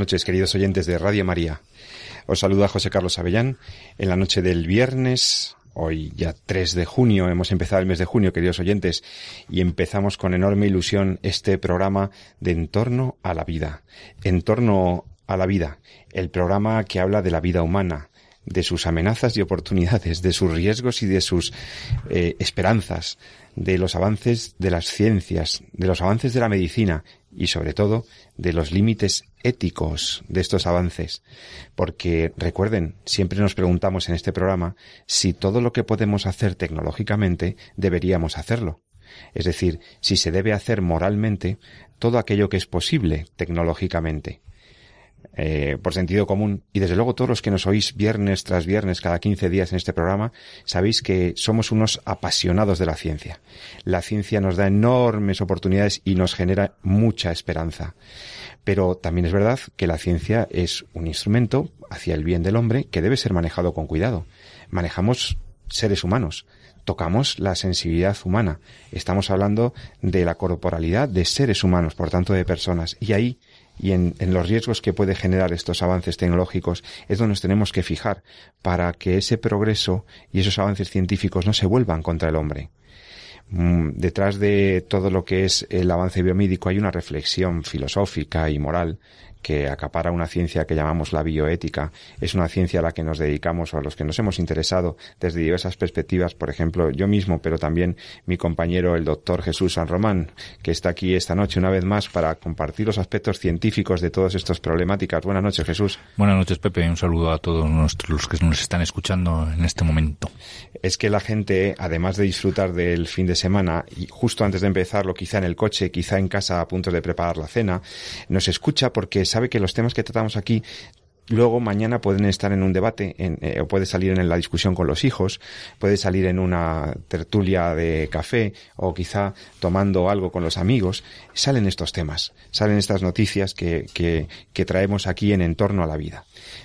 Noches, queridos oyentes de Radio María. Os saluda José Carlos Avellán en la noche del viernes. Hoy ya 3 de junio, hemos empezado el mes de junio, queridos oyentes, y empezamos con enorme ilusión este programa de En torno a la vida. En torno a la vida, el programa que habla de la vida humana, de sus amenazas y oportunidades, de sus riesgos y de sus eh, esperanzas, de los avances de las ciencias, de los avances de la medicina y sobre todo de los límites éticos de estos avances. Porque recuerden, siempre nos preguntamos en este programa si todo lo que podemos hacer tecnológicamente deberíamos hacerlo. Es decir, si se debe hacer moralmente todo aquello que es posible tecnológicamente. Eh, por sentido común, y desde luego todos los que nos oís viernes tras viernes, cada 15 días en este programa, sabéis que somos unos apasionados de la ciencia. La ciencia nos da enormes oportunidades y nos genera mucha esperanza. Pero también es verdad que la ciencia es un instrumento hacia el bien del hombre que debe ser manejado con cuidado. Manejamos seres humanos, tocamos la sensibilidad humana. Estamos hablando de la corporalidad de seres humanos, por tanto de personas. Y ahí y en, los riesgos que puede generar estos avances tecnológicos es donde nos tenemos que fijar para que ese progreso y esos avances científicos no se vuelvan contra el hombre. Mm, detrás de todo lo que es el avance biomédico hay una reflexión filosófica y moral que acapara una ciencia que llamamos la bioética. Es una ciencia a la que nos dedicamos o a los que nos hemos interesado desde diversas perspectivas, por ejemplo, yo mismo, pero también mi compañero, el doctor Jesús San Román, que está aquí esta noche una vez más para compartir los aspectos científicos de todas estas problemáticas. Buenas noches, Jesús. Buenas noches, Pepe. Un saludo a todos los que nos están escuchando en este momento. Es que la gente, además de disfrutar del fin de semana, y justo antes de empezarlo, quizá en el coche, quizá en casa a punto de preparar la cena, nos escucha porque sabe que los temas que tratamos aquí luego mañana pueden estar en un debate eh, o puede salir en la discusión con los hijos, puede salir en una tertulia de café o quizá tomando algo con los amigos. Salen estos temas, salen estas noticias que, que, que traemos aquí en entorno a la vida.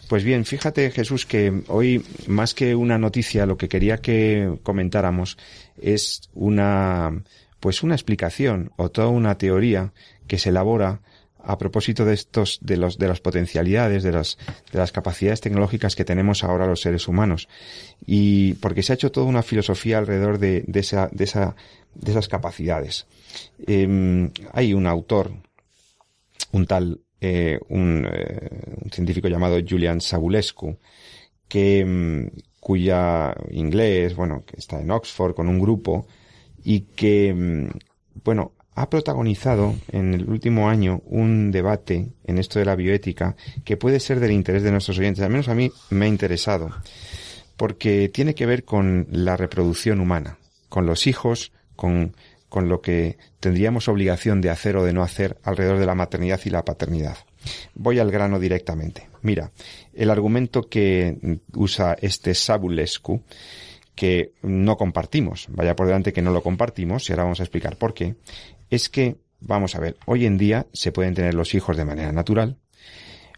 Pues bien, fíjate Jesús que hoy más que una noticia lo que quería que comentáramos es una pues una explicación o toda una teoría que se elabora a propósito de estos, de los, de las potencialidades, de las, de las capacidades tecnológicas que tenemos ahora los seres humanos. Y porque se ha hecho toda una filosofía alrededor de, de esa, de esa, de esas capacidades. Em, hay un autor, un tal, eh, un, eh, un, científico llamado Julian Sabulescu, que, em, cuya inglés, bueno, que está en Oxford con un grupo y que, em, bueno, ha protagonizado en el último año un debate en esto de la bioética que puede ser del interés de nuestros oyentes, al menos a mí me ha interesado, porque tiene que ver con la reproducción humana, con los hijos, con, con lo que tendríamos obligación de hacer o de no hacer alrededor de la maternidad y la paternidad. Voy al grano directamente. Mira, el argumento que usa este Sabulescu que no compartimos. Vaya por delante que no lo compartimos y ahora vamos a explicar por qué. Es que, vamos a ver, hoy en día se pueden tener los hijos de manera natural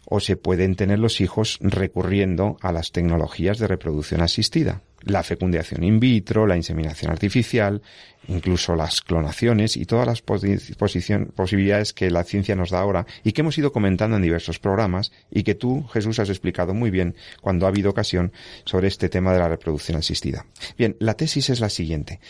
o se pueden tener los hijos recurriendo a las tecnologías de reproducción asistida la fecundación in vitro, la inseminación artificial, incluso las clonaciones y todas las posibilidades que la ciencia nos da ahora y que hemos ido comentando en diversos programas y que tú, Jesús, has explicado muy bien cuando ha habido ocasión sobre este tema de la reproducción asistida. Bien, la tesis es la siguiente.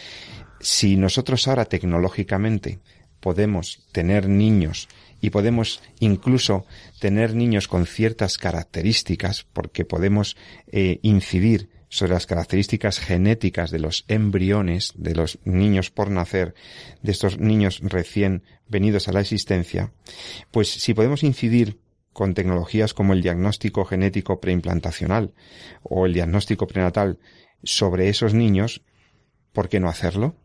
Si nosotros ahora tecnológicamente podemos tener niños y podemos incluso tener niños con ciertas características porque podemos eh, incidir sobre las características genéticas de los embriones, de los niños por nacer, de estos niños recién venidos a la existencia, pues si podemos incidir con tecnologías como el diagnóstico genético preimplantacional o el diagnóstico prenatal sobre esos niños, ¿por qué no hacerlo?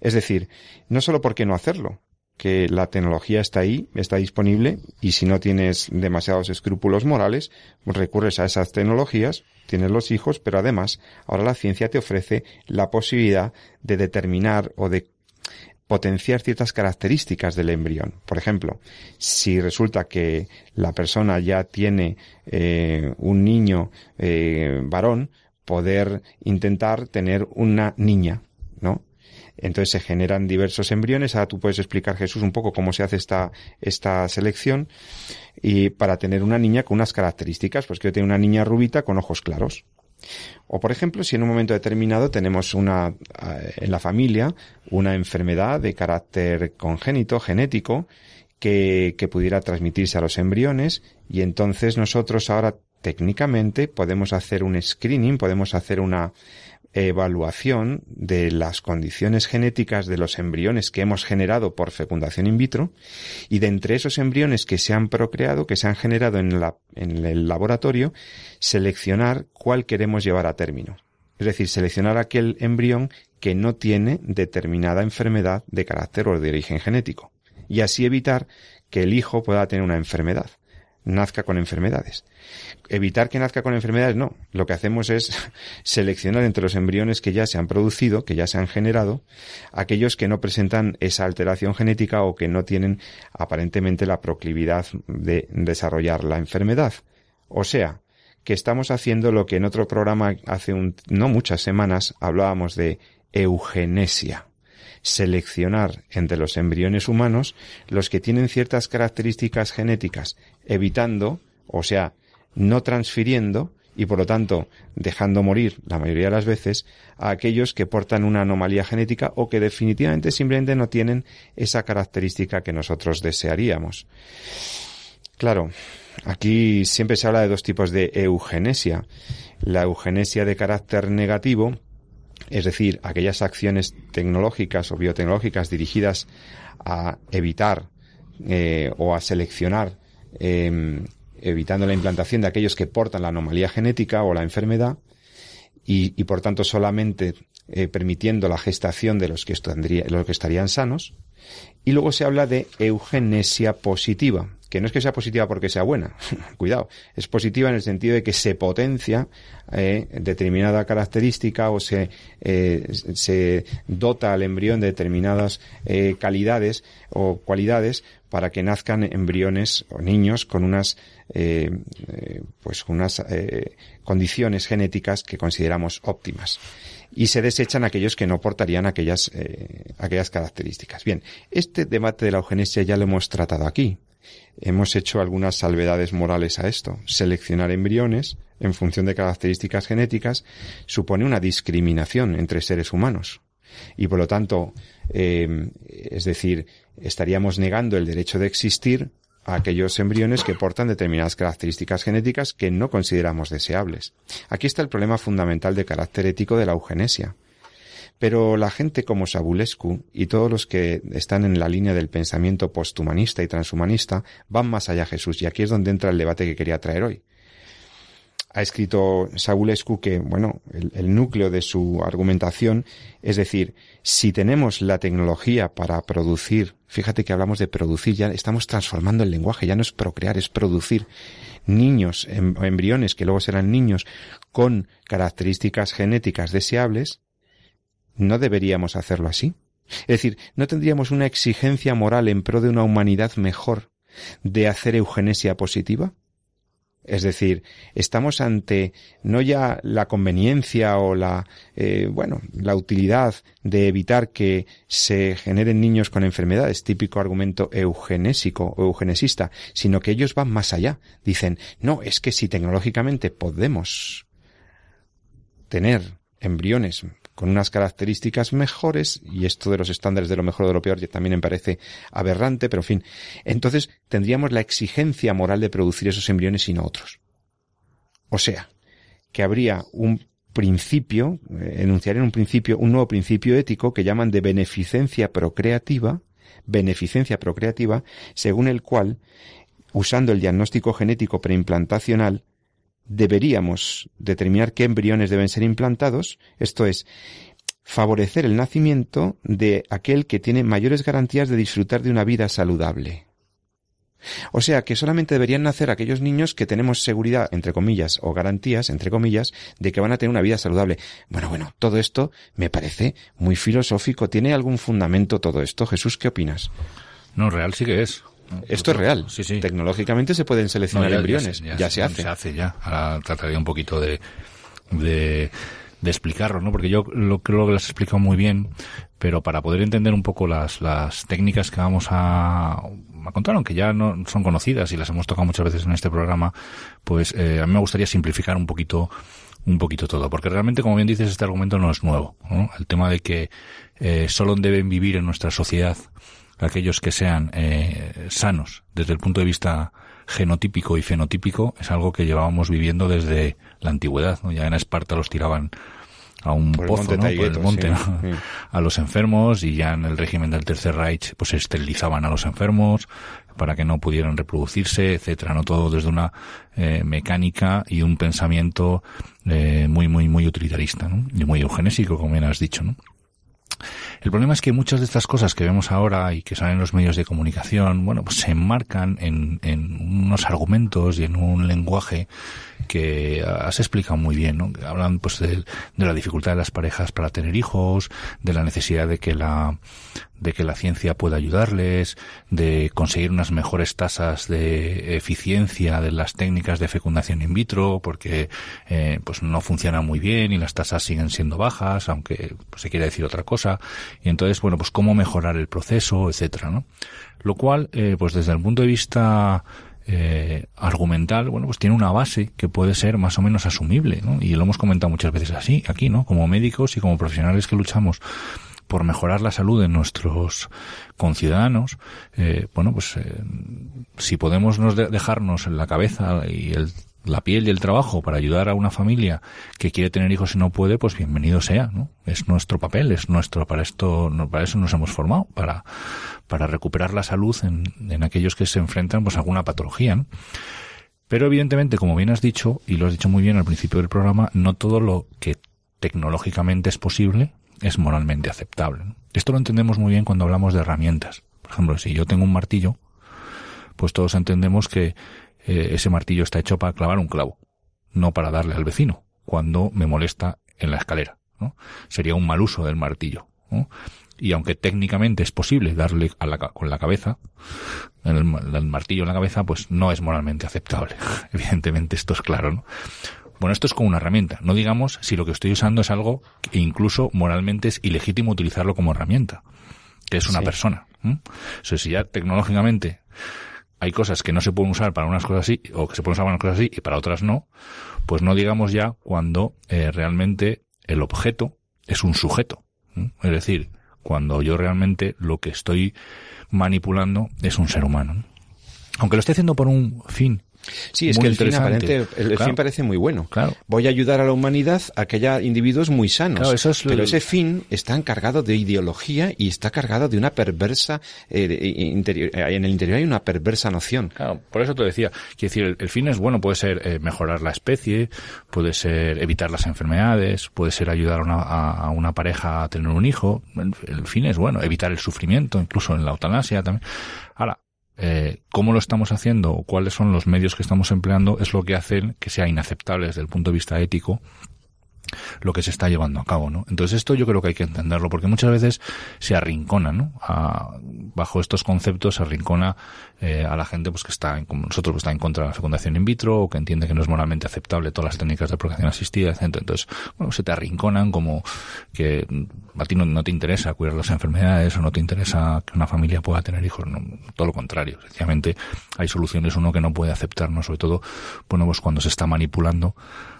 Es decir, no solo por qué no hacerlo, que la tecnología está ahí, está disponible, y si no tienes demasiados escrúpulos morales, recurres a esas tecnologías, tienes los hijos, pero además ahora la ciencia te ofrece la posibilidad de determinar o de potenciar ciertas características del embrión. Por ejemplo, si resulta que la persona ya tiene eh, un niño eh, varón, poder intentar tener una niña, ¿no? Entonces se generan diversos embriones. Ahora tú puedes explicar, Jesús, un poco cómo se hace esta, esta selección y para tener una niña con unas características, pues que tiene una niña rubita con ojos claros. O por ejemplo, si en un momento determinado tenemos una, eh, en la familia, una enfermedad de carácter congénito, genético, que, que pudiera transmitirse a los embriones y entonces nosotros ahora técnicamente podemos hacer un screening, podemos hacer una evaluación de las condiciones genéticas de los embriones que hemos generado por fecundación in vitro y de entre esos embriones que se han procreado, que se han generado en, la, en el laboratorio, seleccionar cuál queremos llevar a término. Es decir, seleccionar aquel embrión que no tiene determinada enfermedad de carácter o de origen genético y así evitar que el hijo pueda tener una enfermedad nazca con enfermedades. Evitar que nazca con enfermedades, no. Lo que hacemos es seleccionar entre los embriones que ya se han producido, que ya se han generado, aquellos que no presentan esa alteración genética o que no tienen aparentemente la proclividad de desarrollar la enfermedad. O sea, que estamos haciendo lo que en otro programa hace un, no muchas semanas hablábamos de eugenesia seleccionar entre los embriones humanos los que tienen ciertas características genéticas, evitando, o sea, no transfiriendo y por lo tanto dejando morir la mayoría de las veces a aquellos que portan una anomalía genética o que definitivamente simplemente no tienen esa característica que nosotros desearíamos. Claro, aquí siempre se habla de dos tipos de eugenesia. La eugenesia de carácter negativo, es decir, aquellas acciones tecnológicas o biotecnológicas dirigidas a evitar eh, o a seleccionar, em, evitando la implantación de aquellos que portan la anomalía genética o la enfermedad, y, por tanto solamente eh, permitiendo la gestación de los que, los que estarían sanos. Y luego se habla de eugenesia positiva, que no es que sea positiva porque sea buena, cuidado, es positiva en el sentido de que se potencia eh, determinada característica o se, eh, se dota al embrión de determinadas eh, calidades o cualidades para que nazcan embriones o niños con unas pues unas condiciones genéticas que consideramos óptimas y se desechan aquellos que no portarían aquellas, aquellas características. Bien, este debate de la eugenesia ya lo hemos tratado aquí. Hemos hecho algunas salvedades morales a esto. Seleccionar embriones en función de características genéticas supone una discriminación entre seres humanos. Y por lo tanto, eh, es decir, estaríamos negando el derecho de existir a aquellos embriones que portan determinadas características genéticas que no consideramos deseables. Aquí está el problema fundamental de carácter ético de la eugenesia. Pero la gente como Sabulescu y todos los que están en la línea del pensamiento posthumanista y transhumanista van más allá Jesús y aquí es donde entra el debate que quería traer hoy. Ha escrito Sabulescu que, bueno, el, el núcleo de su argumentación es decir, si tenemos la tecnología para producir, fíjate que hablamos de producir, ya estamos transformando el lenguaje, ya no es procrear, es producir niños, em, embriones que luego serán niños con características genéticas deseables, ¿No deberíamos hacerlo así? Es decir, ¿no tendríamos una exigencia moral en pro de una humanidad mejor de hacer eugenesia positiva? Es decir, estamos ante no ya la conveniencia o la eh, bueno la utilidad de evitar que se generen niños con enfermedades, típico argumento eugenésico o eugenesista, sino que ellos van más allá. Dicen, no, es que si tecnológicamente podemos tener embriones con unas características mejores, y esto de los estándares de lo mejor o de lo peor también me parece aberrante, pero en fin, entonces tendríamos la exigencia moral de producir esos embriones y no otros. O sea, que habría un principio, eh, enunciar en un principio, un nuevo principio ético que llaman de beneficencia procreativa, beneficencia procreativa, según el cual, usando el diagnóstico genético preimplantacional, deberíamos determinar qué embriones deben ser implantados, esto es, favorecer el nacimiento de aquel que tiene mayores garantías de disfrutar de una vida saludable. O sea que solamente deberían nacer aquellos niños que tenemos seguridad, entre comillas, o garantías, entre comillas, de que van a tener una vida saludable. Bueno, bueno, todo esto me parece muy filosófico. ¿Tiene algún fundamento todo esto? Jesús, ¿qué opinas? No, real sí que es. Esto es real. Sí, sí. Tecnológicamente se pueden seleccionar embriones. Ya, se, hace. Se hace ya. Ahora trataría un poquito de, de, de explicarlo, ¿no? Porque yo lo creo que las he explicado muy bien, pero para poder entender un poco las, las técnicas que vamos a, a contar, aunque ya no son conocidas y las hemos tocado muchas veces en este programa, pues eh, a mí me gustaría simplificar un poquito un poquito todo, porque realmente, como bien dices, este argumento no es nuevo. ¿no? El tema de que eh, solo deben vivir en nuestra sociedad aquellos que sean eh, sanos desde el punto de vista genotípico y fenotípico es algo que llevábamos viviendo desde la antigüedad. ¿no? Ya en Esparta los tiraban a un pozo, ¿no? el monte, a los enfermos y ya en el régimen del Tercer Reich pues esterilizaban a los enfermos para que no pudieran reproducirse, etcétera, no todo desde una eh, mecánica y un pensamiento eh, muy muy muy utilitarista, ¿no? y muy eugenésico como bien has dicho, ¿no? El problema es que muchas de estas cosas que vemos ahora y que salen en los medios de comunicación, bueno, pues se enmarcan en, en unos argumentos y en un lenguaje que has explicado muy bien, ¿no? Hablan pues de, de, la dificultad de las parejas para tener hijos, de la necesidad de que la de que la ciencia pueda ayudarles, de conseguir unas mejores tasas de eficiencia de las técnicas de fecundación in vitro, porque eh, pues no funciona muy bien y las tasas siguen siendo bajas, aunque pues, se quiere decir otra cosa. Y entonces, bueno, pues cómo mejorar el proceso, etcétera, ¿no? Lo cual, eh, pues desde el punto de vista eh, argumental, bueno, pues tiene una base que puede ser más o menos asumible, ¿no? Y lo hemos comentado muchas veces así, aquí, ¿no? Como médicos y como profesionales que luchamos por mejorar la salud de nuestros conciudadanos, eh, bueno, pues eh, si podemos nos dejarnos en la cabeza y el la piel y el trabajo para ayudar a una familia que quiere tener hijos y no puede, pues bienvenido sea, ¿no? Es nuestro papel, es nuestro, para esto, para eso nos hemos formado, para, para recuperar la salud en, en aquellos que se enfrentan pues a alguna patología, ¿no? Pero evidentemente, como bien has dicho, y lo has dicho muy bien al principio del programa, no todo lo que tecnológicamente es posible es moralmente aceptable. ¿no? Esto lo entendemos muy bien cuando hablamos de herramientas. Por ejemplo, si yo tengo un martillo, pues todos entendemos que eh, ese martillo está hecho para clavar un clavo, no para darle al vecino cuando me molesta en la escalera. ¿no? Sería un mal uso del martillo. ¿no? Y aunque técnicamente es posible darle a la, con la cabeza, el, el, martillo en la cabeza, pues no es moralmente aceptable. Evidentemente esto es claro, ¿no? Bueno, esto es como una herramienta. No digamos si lo que estoy usando es algo que incluso moralmente es ilegítimo utilizarlo como herramienta, que es una sí. persona. O sea, si ya tecnológicamente hay cosas que no se pueden usar para unas cosas así, o que se pueden usar para unas cosas así y para otras no, pues no digamos ya cuando eh, realmente el objeto es un sujeto. Es decir, cuando yo realmente lo que estoy manipulando es un ser humano. Aunque lo esté haciendo por un fin Sí, es que el fin, aparente, el, claro. fin parece muy bueno. Claro. Voy a ayudar a la humanidad a que haya individuos muy sanos. Claro, eso es pero ese fin está encargado de ideología y está cargado de una perversa eh, interior, en el interior hay una perversa noción. Claro, por eso te decía, quiero decir, el, el fin es bueno, puede ser eh, mejorar la especie, puede ser evitar las enfermedades, puede ser ayudar a una, a, a una pareja a tener un hijo. El, el fin es bueno, evitar el sufrimiento, incluso en la eutanasia también. Ahora, eh, cómo lo estamos haciendo o cuáles son los medios que estamos empleando es lo que hacen que sea inaceptable desde el punto de vista ético lo que se está llevando a cabo, ¿no? Entonces esto yo creo que hay que entenderlo porque muchas veces se arrincona, ¿no? A, bajo estos conceptos se arrincona eh, a la gente pues que está en, como nosotros pues, está en contra de la fecundación in vitro o que entiende que no es moralmente aceptable todas las técnicas de procreación asistida, etc. Entonces, bueno, se te arrinconan como que a ti no, te interesa cuidar las enfermedades o no te interesa que una familia pueda tener hijos, no, todo lo contrario. Sencillamente hay soluciones uno que no puede aceptar, ¿no? Sobre todo, bueno, pues cuando se está manipulando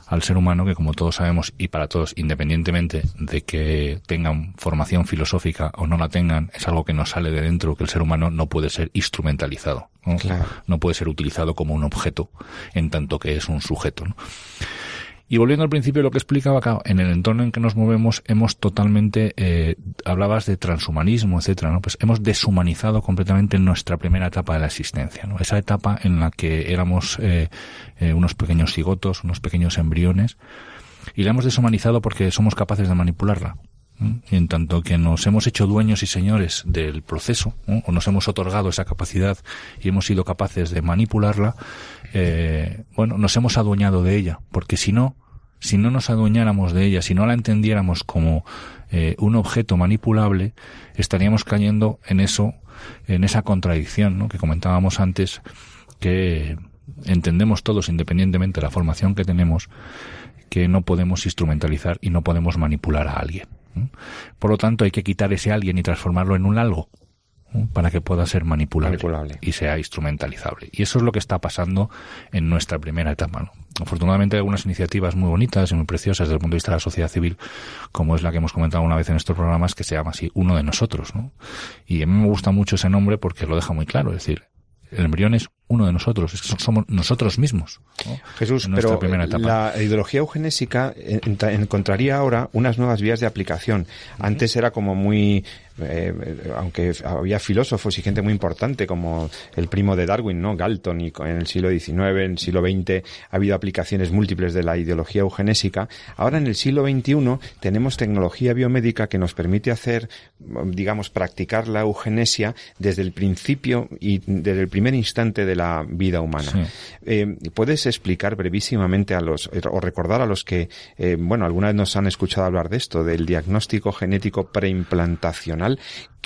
al ser humano que como todos sabemos y para todos independientemente de que tengan formación filosófica o no la tengan es algo que nos sale de dentro que el ser humano no puede ser instrumentalizado no, claro. no puede ser utilizado como un objeto en tanto que es un sujeto ¿no? Y volviendo al principio lo que explicaba acá, en el entorno en que nos movemos hemos totalmente, eh, hablabas de transhumanismo, etcétera, ¿no? Pues hemos deshumanizado completamente nuestra primera etapa de la existencia, ¿no? Esa etapa en la que éramos eh, eh, unos pequeños cigotos, unos pequeños embriones, y la hemos deshumanizado porque somos capaces de manipularla. Y en tanto que nos hemos hecho dueños y señores del proceso, o nos hemos otorgado esa capacidad y hemos sido capaces de manipularla, eh, bueno, nos hemos adueñado de ella, porque si no, si no nos adueñáramos de ella, si no la entendiéramos como eh, un objeto manipulable, estaríamos cayendo en eso, en esa contradicción que comentábamos antes, que entendemos todos, independientemente de la formación que tenemos, que no podemos instrumentalizar y no podemos manipular a alguien. Por lo tanto, hay que quitar ese alguien y transformarlo en un algo para que pueda ser manipulable, y sea instrumentalizable. Y eso es lo que está pasando en nuestra primera etapa. Afortunadamente hay algunas iniciativas muy bonitas y muy preciosas desde el punto de vista de la sociedad civil, como es la que hemos comentado una vez en estos programas, que se llama así Uno de Nosotros. ¿no? Y a mí me gusta mucho ese nombre porque lo deja muy claro. Es decir, el embrión es uno de nosotros, somos nosotros mismos. Jesús, pero la ideología eugenésica encontraría ahora unas nuevas vías de aplicación. Antes era como muy eh, aunque había filósofos y gente muy importante como el primo de Darwin, ¿no? Galton, y en el siglo XIX, en el siglo XX ha habido aplicaciones múltiples de la ideología eugenésica. Ahora en el siglo XXI tenemos tecnología biomédica que nos permite hacer, digamos, practicar la eugenesia desde el principio y desde el primer instante de la vida humana. Eh, ¿Puedes explicar brevísimamente a los, o recordar a los que, eh, bueno, alguna vez nos han escuchado hablar de esto, del diagnóstico genético preimplantacional?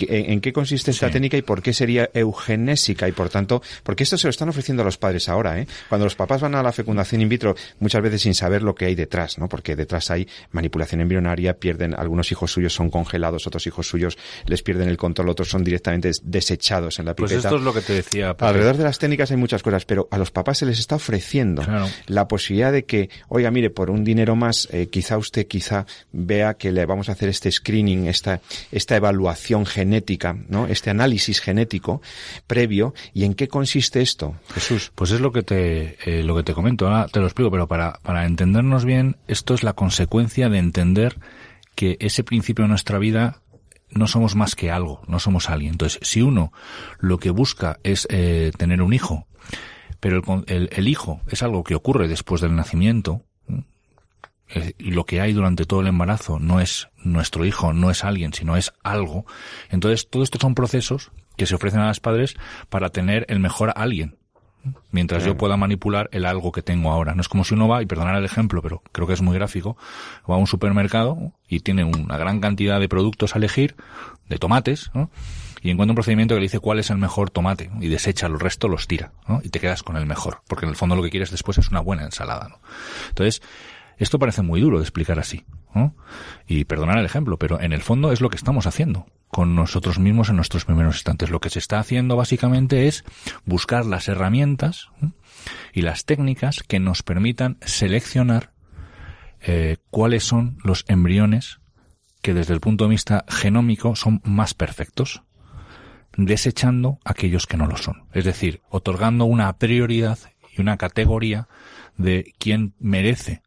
¿En qué consiste esta técnica y por qué sería eugenésica? Y por tanto, porque esto se lo están ofreciendo a los padres ahora, ¿eh? Cuando los papás van a la fecundación in vitro, muchas veces sin saber lo que hay detrás, ¿no? Porque detrás hay manipulación embrionaria, pierden, algunos hijos suyos son congelados, otros hijos suyos les pierden el control, otros son directamente desechados en la pipeta. Pues esto es lo que te decía. Alrededor de las técnicas hay muchas cosas, pero a los papás se les está ofreciendo la posibilidad de que, oiga, mire, por un dinero más, eh, quizá usted quizá vea que le vamos a hacer este screening, esta, esta evaluación genética, ¿no? Este análisis genético previo. ¿Y en qué consiste esto, Jesús? Pues es lo que te, eh, lo que te comento, ahora te lo explico, pero para, para entendernos bien, esto es la consecuencia de entender que ese principio de nuestra vida no somos más que algo, no somos alguien. Entonces, si uno lo que busca es eh, tener un hijo, pero el, el, hijo es algo que ocurre después del nacimiento, lo que hay durante todo el embarazo no es nuestro hijo, no es alguien, sino es algo. Entonces, todo esto son procesos que se ofrecen a los padres para tener el mejor alguien. Mientras yo pueda manipular el algo que tengo ahora. No es como si uno va, y perdonar el ejemplo, pero creo que es muy gráfico, va a un supermercado y tiene una gran cantidad de productos a elegir, de tomates, y encuentra un procedimiento que le dice cuál es el mejor tomate y desecha el resto, los tira, y te quedas con el mejor, porque en el fondo lo que quieres después es una buena ensalada. ¿no? Entonces, esto parece muy duro de explicar así. Y perdonar el ejemplo, pero en el fondo es lo que estamos haciendo con nosotros mismos en nuestros primeros instantes. Lo que se está haciendo básicamente es buscar las herramientas y las técnicas que nos permitan seleccionar eh, cuáles son los embriones que desde el punto de vista genómico son más perfectos, desechando aquellos que no lo son. Es decir, otorgando una prioridad y una categoría de quién merece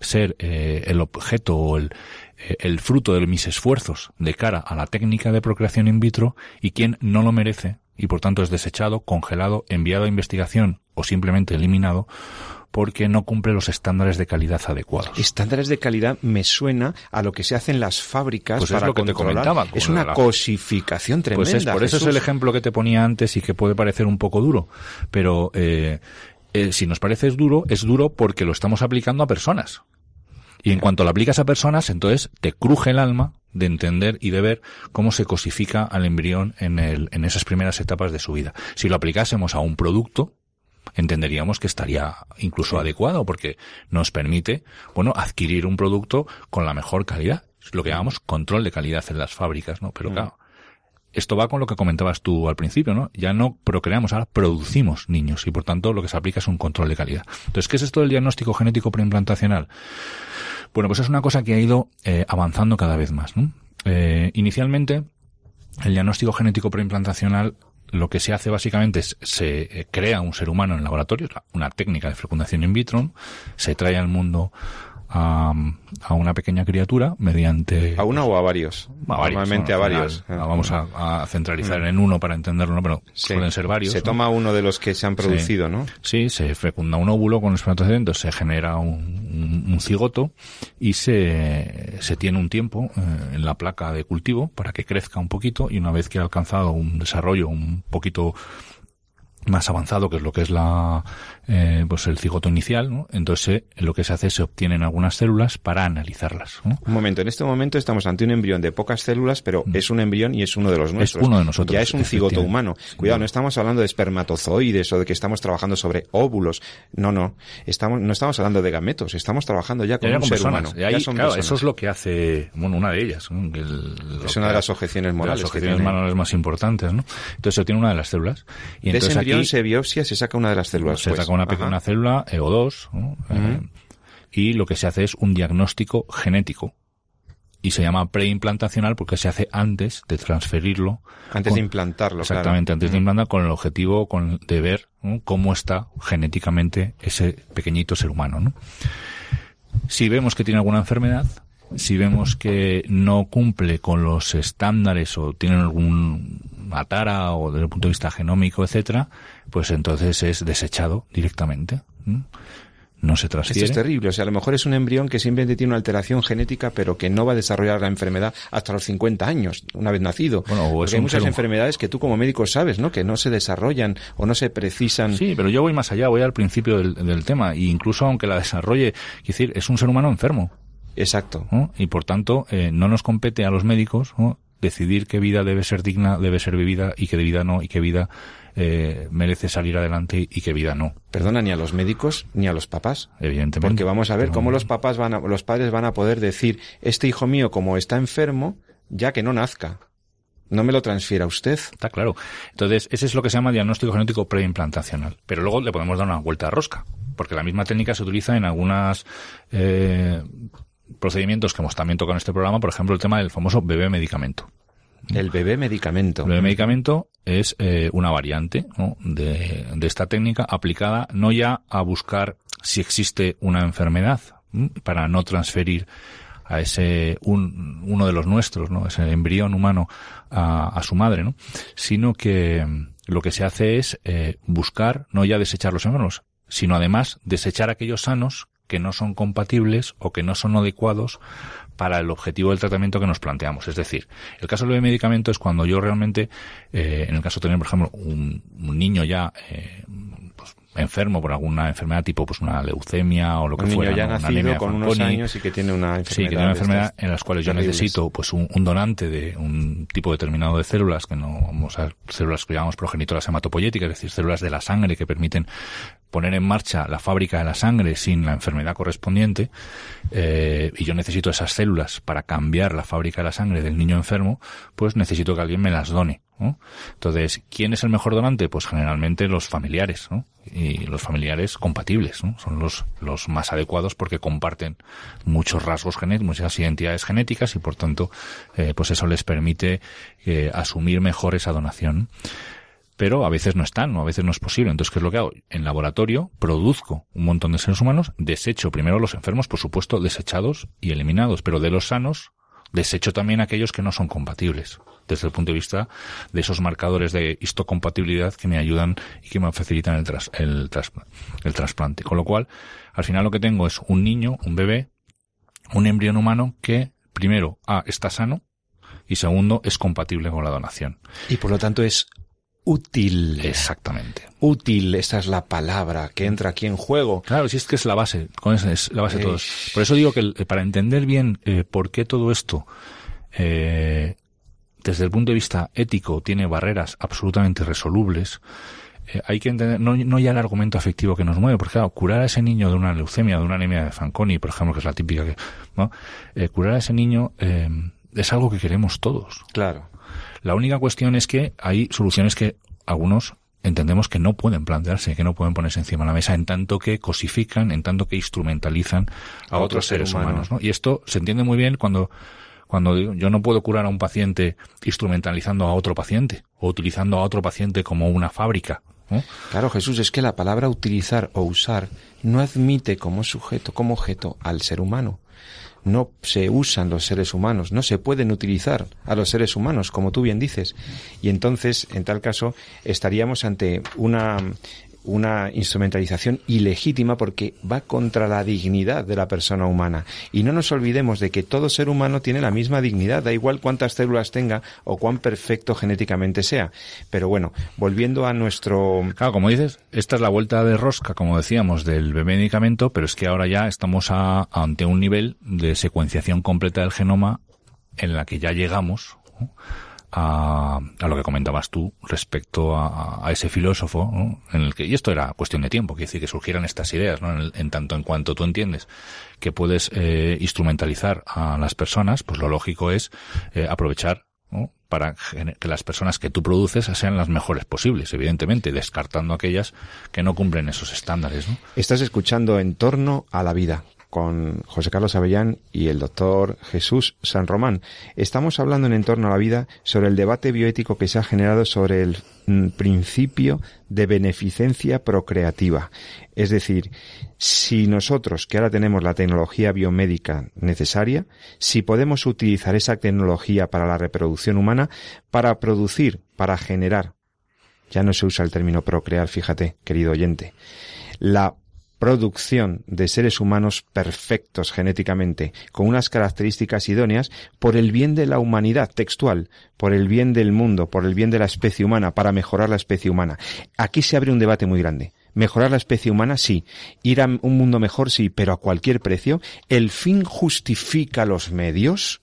ser eh, el objeto o el, eh, el fruto de mis esfuerzos de cara a la técnica de procreación in vitro y quien no lo merece y por tanto es desechado, congelado, enviado a investigación o simplemente eliminado porque no cumple los estándares de calidad adecuados. Estándares de calidad me suena a lo que se hace en las fábricas pues para es lo que te comentaba. Es una cosificación tremenda. Pues es, por eso es el ejemplo que te ponía antes y que puede parecer un poco duro, pero eh, eh, si nos parece es duro, es duro porque lo estamos aplicando a personas. Y en cuanto lo aplicas a personas, entonces te cruje el alma de entender y de ver cómo se cosifica al embrión en, el, en esas primeras etapas de su vida. Si lo aplicásemos a un producto, entenderíamos que estaría incluso adecuado porque nos permite, bueno, adquirir un producto con la mejor calidad. Lo que llamamos control de calidad en las fábricas, ¿no? Pero mm. claro, esto va con lo que comentabas tú al principio, ¿no? Ya no procreamos, ahora producimos niños y por tanto lo que se aplica es un control de calidad. Entonces, ¿qué es esto del diagnóstico genético preimplantacional? Bueno, pues es una cosa que ha ido eh, avanzando cada vez más. ¿no? Eh, inicialmente, el diagnóstico genético preimplantacional lo que se hace básicamente es se eh, crea un ser humano en el laboratorio, una técnica de fecundación in vitro, se trae al mundo a, a una pequeña criatura mediante... ¿A una o a varios? A varios, Normalmente bueno, a final, varios. Vamos a, a centralizar en uno para entenderlo, pero Sí. pueden ser varios. Se ¿no? toma uno de los que se han producido, ¿no? Sí, se fecunda un óvulo con espermatozoide, entonces se genera un, un- un cigoto y se, se tiene un tiempo eh, en la placa de cultivo para que crezca un poquito y una vez que ha alcanzado un desarrollo un poquito más avanzado que es lo que es la eh, pues el cigoto inicial ¿no? entonces eh, lo que se hace es se obtienen algunas células para analizarlas ¿no? Un momento, en este momento estamos ante un embrión de pocas células, pero es un embrión y es uno de los nuestros. Mm. uno de nosotros, Ya es un cigoto humano. Cuidado, no estamos hablando de espermatozoides o de que estamos trabajando sobre óvulos. No, no. Estamos, no estamos hablando de gametos. Estamos trabajando ya con Ya un con ser personas. humano. Y ahí, ya son claro, personas. eso es lo que hace bueno una de ellas Es una de las objeciones de morales las objeciones tiene. morales más importantes ¿no? entonces se obtiene una de las células y de ese entonces embrión aquí se biopsia, se saca una de las células. se pues. saca una Ajá. pequeña célula eh, o dos ¿no? Eh, y lo que se hace es un diagnóstico genético y se llama preimplantacional porque se hace antes de transferirlo Antes con- de implantarlo, claro. exactamente antes de implantar con el objetivo con, de ver ¿no? cómo está genéticamente ese pequeñito ser humano ¿no? si vemos que tiene alguna enfermedad si vemos que no cumple con los estándares o tiene algún tara o desde el punto de vista genómico, etcétera, pues entonces es desechado directamente. ¿no? No se Esto transfiere. es terrible. O sea, a lo mejor es un embrión que simplemente tiene una alteración genética, pero que no va a desarrollar la enfermedad hasta los 50 años, una vez nacido. Bueno, o es Porque hay muchas enfermedades que tú como médico sabes, ¿no? Que no se desarrollan o no se precisan. Sí, pero yo voy más allá, voy al principio del, del tema. Y incluso aunque la desarrolle, quiero decir, es un ser humano enfermo. Exacto. ¿no? Y por tanto, eh, no nos compete a los médicos ¿no? Decidir qué vida debe ser digna, debe ser vivida y qué vida no, y qué vida eh, merece salir adelante y qué vida no, Perdona ni a los médicos ni a los papás. evidentemente. Porque vamos a ver cómo los papás van a, los padres van a poder decir, este hijo mío como está enfermo, ya que no nazca. No me lo transfiera usted. Está claro. Entonces, ese es lo que se llama diagnóstico genético preimplantacional. Pero luego le podemos dar una vuelta de rosca, porque la misma técnica se utiliza en algunas eh, procedimientos que hemos también tocado en este programa, por ejemplo, el tema del famoso bebé medicamento. El bebé medicamento. El bebé medicamento es eh, una variante ¿no? de, de esta técnica aplicada no ya a buscar si existe una enfermedad ¿m? para no transferir a ese un, uno de los nuestros, ¿no? ese embrión humano a, a su madre, ¿no? sino que mm, lo que se hace es eh, buscar no ya desechar los enfermos, sino además desechar aquellos sanos que no son compatibles o que no son adecuados para el objetivo del tratamiento que nos planteamos. Es decir, el caso del medicamento es cuando yo realmente, eh, en el caso de tener, por ejemplo, un, un niño ya eh, enfermo por alguna enfermedad tipo pues una leucemia o lo que un niño fuera, ya con unos años y que tiene una enfermedad. Sí, que tiene una enfermedad en las cuales yo necesito pues un, un donante de un tipo determinado de células, que no vamos a células que llamamos progenitoras hematopoyéticas, es decir, células de la sangre que permiten poner en marcha la fábrica de la sangre sin la enfermedad correspondiente, eh, y yo necesito esas células para cambiar la fábrica de la sangre del niño enfermo, pues necesito que alguien me las done. Entonces, ¿quién es el mejor donante? Pues generalmente los familiares, ¿no? Y los familiares compatibles, ¿no? Son los, los más adecuados porque comparten muchos rasgos genéticos, muchas identidades genéticas y por tanto, eh, pues eso les permite eh, asumir mejor esa donación. Pero a veces no están, o a veces no es posible. Entonces, ¿qué es lo que hago? En laboratorio produzco un montón de seres humanos, desecho primero los enfermos, por supuesto, desechados y eliminados, pero de los sanos, desecho también aquellos que no son compatibles, desde el punto de vista de esos marcadores de histocompatibilidad que me ayudan y que me facilitan el, tras- el, el trasplante. Con lo cual, al final lo que tengo es un niño, un bebé, un embrión humano que, primero, A, está sano, y segundo, es compatible con la donación. Y por lo tanto es útil. Exactamente. Útil, esa es la palabra que entra aquí en juego. Claro, si es que es la base, con eso es la base de todo. Eh. Por eso digo que el- para entender bien eh, por qué todo esto, eh, desde el punto de vista ético, tiene barreras absolutamente resolubles, eh, hay que entender, no, no ya el argumento afectivo que nos mueve, porque claro, curar a ese niño de una leucemia, de una anemia de Fanconi, por ejemplo, que es la típica que, ¿no? Eh, curar a ese niño eh, es algo que queremos todos. Claro. La única cuestión es que hay soluciones que algunos entendemos que no pueden plantearse, que no pueden ponerse encima de la mesa, en tanto que cosifican, en tanto que instrumentalizan a, A otro otros ser seres humano. humanos. ¿no? Y esto se entiende muy bien cuando, cuando digo, yo no puedo curar a un paciente instrumentalizando a otro paciente o utilizando a otro paciente como una fábrica. Claro, Jesús, es que la palabra utilizar o usar no admite como sujeto, como objeto al ser humano no se usan los seres humanos, no se pueden utilizar a los seres humanos, como tú bien dices. Y entonces, en tal caso, estaríamos ante una una instrumentalización ilegítima porque va contra la dignidad de la persona humana. Y no nos olvidemos de que todo ser humano tiene la misma dignidad, da igual cuántas células tenga o cuán perfecto genéticamente sea. Pero bueno, volviendo a nuestro... Claro, como dices, esta es la vuelta de rosca, como decíamos, del medicamento, pero es que ahora ya estamos ante un nivel de secuenciación completa del genoma en la que ya llegamos a, a, lo que comentabas tú respecto a, a ese filósofo, en el que, y esto era cuestión de tiempo, que decir que surgieran estas ideas, ¿no? En, en, tanto en cuanto tú entiendes que puedes eh, instrumentalizar a las personas, pues lo lógico es eh, aprovechar para que las personas que tú produces sean las mejores posibles, evidentemente, descartando aquellas que no cumplen esos estándares. ¿no? Estás escuchando en torno a la vida con José Carlos Avellán y el doctor Jesús San Román. Estamos hablando en Entorno a la Vida sobre el debate bioético que se ha generado sobre el mm, principio de beneficencia procreativa. Es decir, si nosotros, que ahora tenemos la tecnología biomédica necesaria, si podemos utilizar esa tecnología para la reproducción humana, para producir, para generar, ya no se usa el término procrear, fíjate, querido oyente, la producción de seres humanos perfectos genéticamente, con unas características idóneas, por el bien de la humanidad textual, por el bien del mundo, por el bien de la especie humana, para mejorar la especie humana. Aquí se abre un debate muy grande. Mejorar la especie humana, sí. Ir a un mundo mejor, sí, pero a cualquier precio. ¿El fin justifica los medios?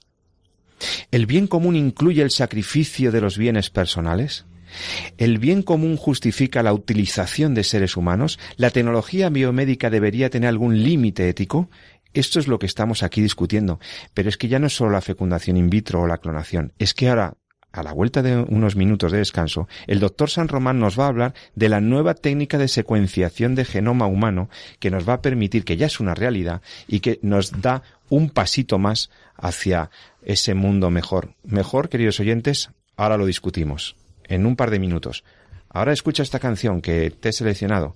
¿El bien común incluye el sacrificio de los bienes personales? ¿El bien común justifica la utilización de seres humanos? ¿La tecnología biomédica debería tener algún límite ético? Esto es lo que estamos aquí discutiendo. Pero es que ya no es solo la fecundación in vitro o la clonación. Es que ahora, a la vuelta de unos minutos de descanso, el doctor San Román nos va a hablar de la nueva técnica de secuenciación de genoma humano que nos va a permitir, que ya es una realidad, y que nos da un pasito más hacia ese mundo mejor. Mejor, queridos oyentes, ahora lo discutimos en un par de minutos. Ahora escucha esta canción que te he seleccionado.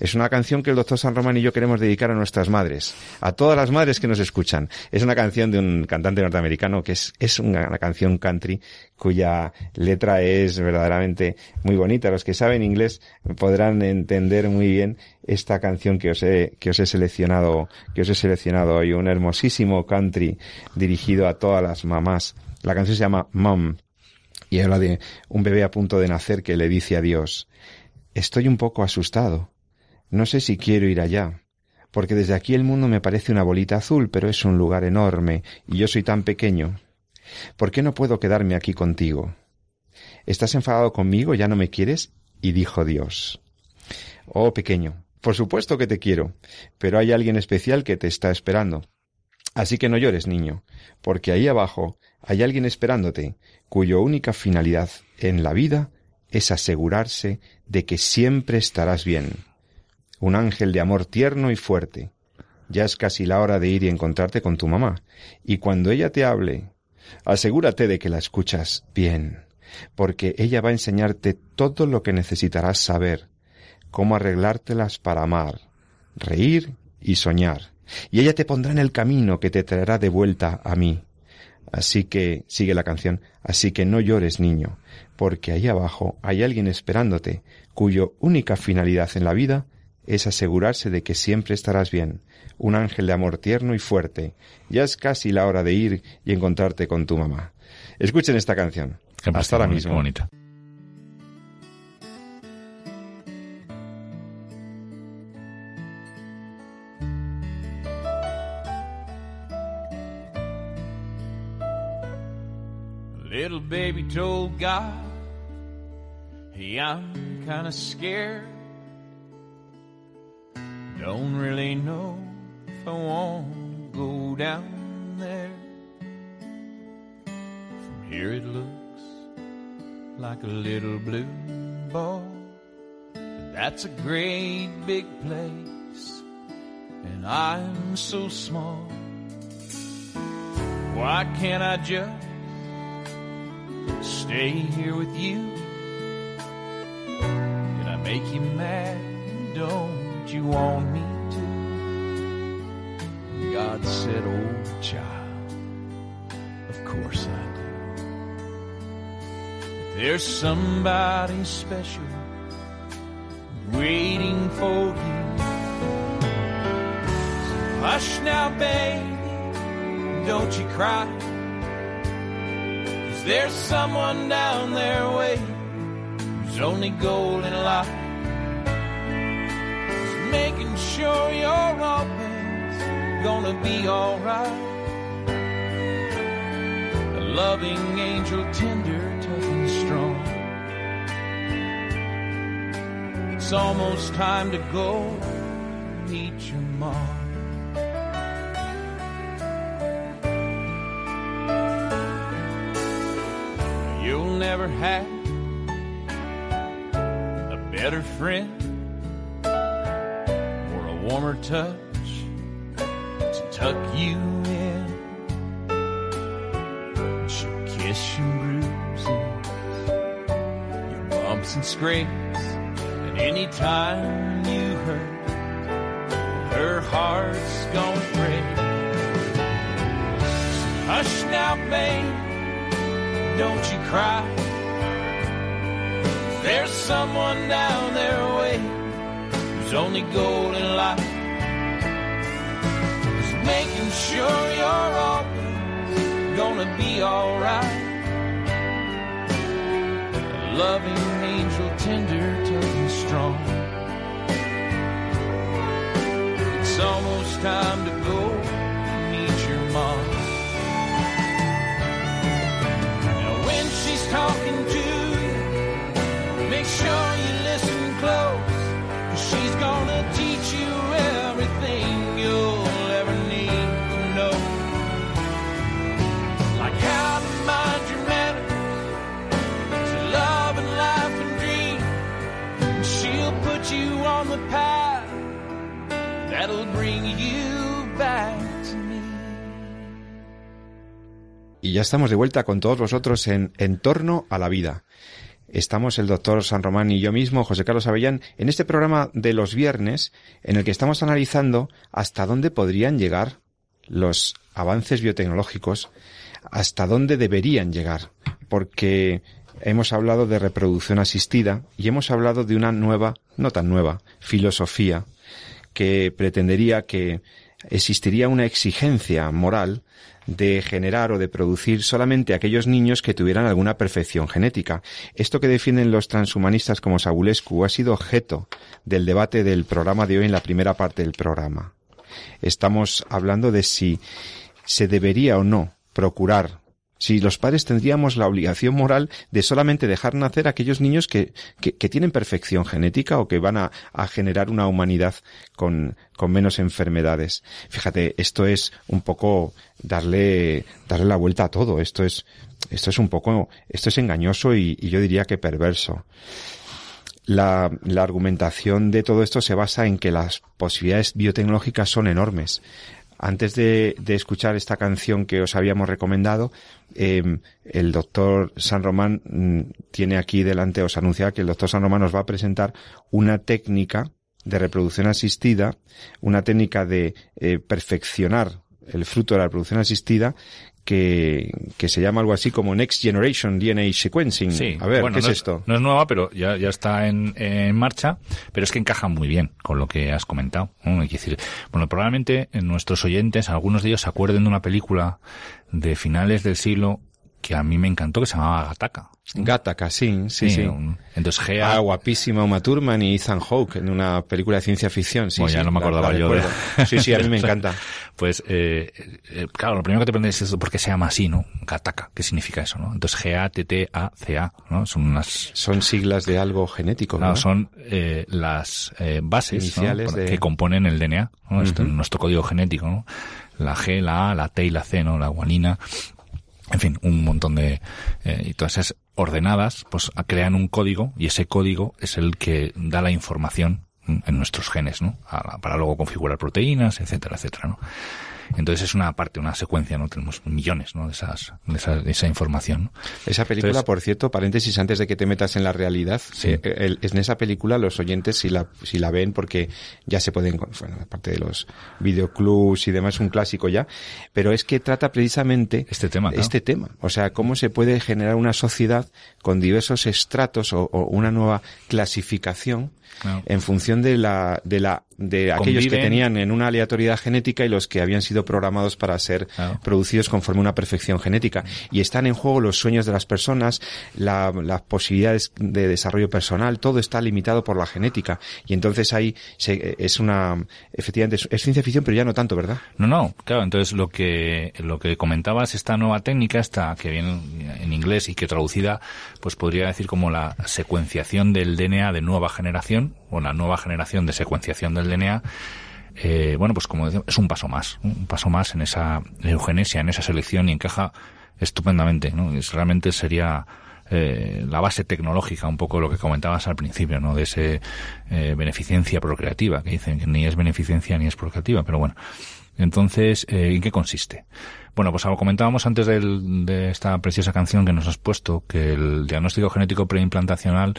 Es una canción que el doctor San Román y yo queremos dedicar a nuestras madres, a todas las madres que nos escuchan. Es una canción de un cantante norteamericano que es, es una, una canción country cuya letra es verdaderamente muy bonita. Los que saben inglés podrán entender muy bien esta canción que os he, que os he seleccionado, que os he seleccionado hoy. Un hermosísimo country dirigido a todas las mamás. La canción se llama Mom y habla de un bebé a punto de nacer que le dice a Dios, estoy un poco asustado, no sé si quiero ir allá, porque desde aquí el mundo me parece una bolita azul, pero es un lugar enorme, y yo soy tan pequeño. ¿Por qué no puedo quedarme aquí contigo? ¿Estás enfadado conmigo? ¿Ya no me quieres? Y dijo Dios, Oh pequeño, por supuesto que te quiero, pero hay alguien especial que te está esperando. Así que no llores, niño, porque ahí abajo hay alguien esperándote, cuya única finalidad en la vida es asegurarse de que siempre estarás bien. Un ángel de amor tierno y fuerte. Ya es casi la hora de ir y encontrarte con tu mamá, y cuando ella te hable, asegúrate de que la escuchas bien, porque ella va a enseñarte todo lo que necesitarás saber, cómo arreglártelas para amar, reír y soñar y ella te pondrá en el camino que te traerá de vuelta a mí. Así que, sigue la canción, así que no llores, niño, porque ahí abajo hay alguien esperándote, cuyo única finalidad en la vida es asegurarse de que siempre estarás bien, un ángel de amor tierno y fuerte. Ya es casi la hora de ir y encontrarte con tu mamá. Escuchen esta canción. Hasta ahora mismo. Bonita. Little baby told God, Hey, I'm kinda scared. Don't really know if I want to go down there. From here it looks like a little blue ball. But that's a great big place, and I'm so small. Why can't I just stay here with you? Did I make you mad, don't you want me to? God said, oh child, of course I do. There's somebody special waiting for you. Hush now, baby, don't you cry. There's someone down there waiting whose only goal in life is making sure you're always gonna be alright. A loving angel, tender, tough and strong. It's almost time to go meet your mom. Never had a better friend or a warmer touch to tuck you in. She'll kiss your bruises, your bumps and scrapes. And anytime you hurt, her heart's gonna break. Hush now, babe, don't you cry. There's someone down there waiting whose only goal in life is making sure you're always gonna be alright. A loving angel, tender, tough and strong. It's almost time to go meet your mom. Y ya estamos de vuelta con todos vosotros en En torno a la vida. Estamos el doctor San Román y yo mismo, José Carlos Avellán, en este programa de los viernes en el que estamos analizando hasta dónde podrían llegar los avances biotecnológicos, hasta dónde deberían llegar, porque hemos hablado de reproducción asistida y hemos hablado de una nueva, no tan nueva, filosofía que pretendería que existiría una exigencia moral de generar o de producir solamente aquellos niños que tuvieran alguna perfección genética. Esto que defienden los transhumanistas como Sabulescu ha sido objeto del debate del programa de hoy en la primera parte del programa. Estamos hablando de si se debería o no procurar si los padres tendríamos la obligación moral de solamente dejar nacer a aquellos niños que, que, tienen perfección genética o que van a, a generar una humanidad con, con, menos enfermedades. Fíjate, esto es un poco darle, darle la vuelta a todo. Esto es, esto es un poco, esto es engañoso y, y yo diría que perverso. La, la, argumentación de todo esto se basa en que las posibilidades biotecnológicas son enormes antes de, escuchar esta canción que os habíamos recomendado, eh, el doctor San Román mmm, tiene aquí delante, os anuncia que el doctor San Román nos va a presentar una técnica de reproducción asistida, una técnica de eh, perfeccionar el fruto de la reproducción asistida que, que, se llama algo así como Next Generation DNA Sequencing. Sí, a ver, bueno, ¿qué no es esto? No es nueva, pero ya, ya está en, en, marcha, pero es que encaja muy bien con lo que has comentado. ¿no? Hay que decir, bueno, probablemente nuestros oyentes, algunos de ellos se acuerden de una película de finales del siglo que a mí me encantó, que se llamaba Gataca. Gataca, sí, sí, sí. sí. Un, entonces Gea... Ah, guapísima Uma Thurman y Ethan Hawke en una película de ciencia ficción. Sí, bueno, sí, ya no me acordaba la, la yo de... Sí, sí, a mí me encanta. pues, eh, eh, claro, lo primero que te aprendes es por qué se llama así, ¿no? Gataca, ¿qué significa eso, no? Entonces G-A-T-T-A-C-A, ¿no? Son unas... Son siglas de algo genético, ¿no? ¿no? son eh, las eh, bases Iniciales ¿no? de... que componen el DNA, ¿no? Uh -huh. nuestro código genético, ¿no? La G, la A, la T y la C, ¿no? La guanina, en fin, un montón de eh, y todas esas ordenadas, pues crean un código y ese código es el que da la información en nuestros genes, ¿no? para luego configurar proteínas, etcétera, etcétera, ¿no? Entonces es una parte, una secuencia, ¿no? Tenemos millones, ¿no? De, esas, de, esa, de esa información. Esa película, por cierto, paréntesis antes de que te metas en la realidad, sí. eh, en esa película los oyentes si la, si la ven porque ya se pueden, bueno, aparte de los videoclubs y demás, es un clásico ya, pero es que trata precisamente este tema, claro. este tema. O sea, cómo se puede generar una sociedad con diversos estratos o, o una nueva clasificación Claro. en función de la de la de aquellos que tenían en una aleatoriedad genética y los que habían sido programados para ser claro. producidos conforme una perfección genética. Y están en juego los sueños de las personas la, las posibilidades de desarrollo personal todo está limitado por la genética. Y entonces ahí se, es una efectivamente es, es, ciencia ficción pero ya no tanto verdad no no claro entonces lo que lo que comentabas esta nueva técnica esta que viene en inglés y que traducida pues podría decir como la secuenciación del DNA de nueva generación o la nueva generación de secuenciación del DNA, eh, bueno, pues como decía, es un paso más, un paso más en esa eugenesia, en esa selección y encaja estupendamente, ¿no? Es, realmente sería eh, la base tecnológica, un poco lo que comentabas al principio, ¿no? De ese eh, beneficencia procreativa, que dicen que ni es beneficencia ni es procreativa, pero bueno. Entonces, eh, ¿en qué consiste? Bueno, pues algo comentábamos antes del, de esta preciosa canción que nos has puesto, que el diagnóstico genético preimplantacional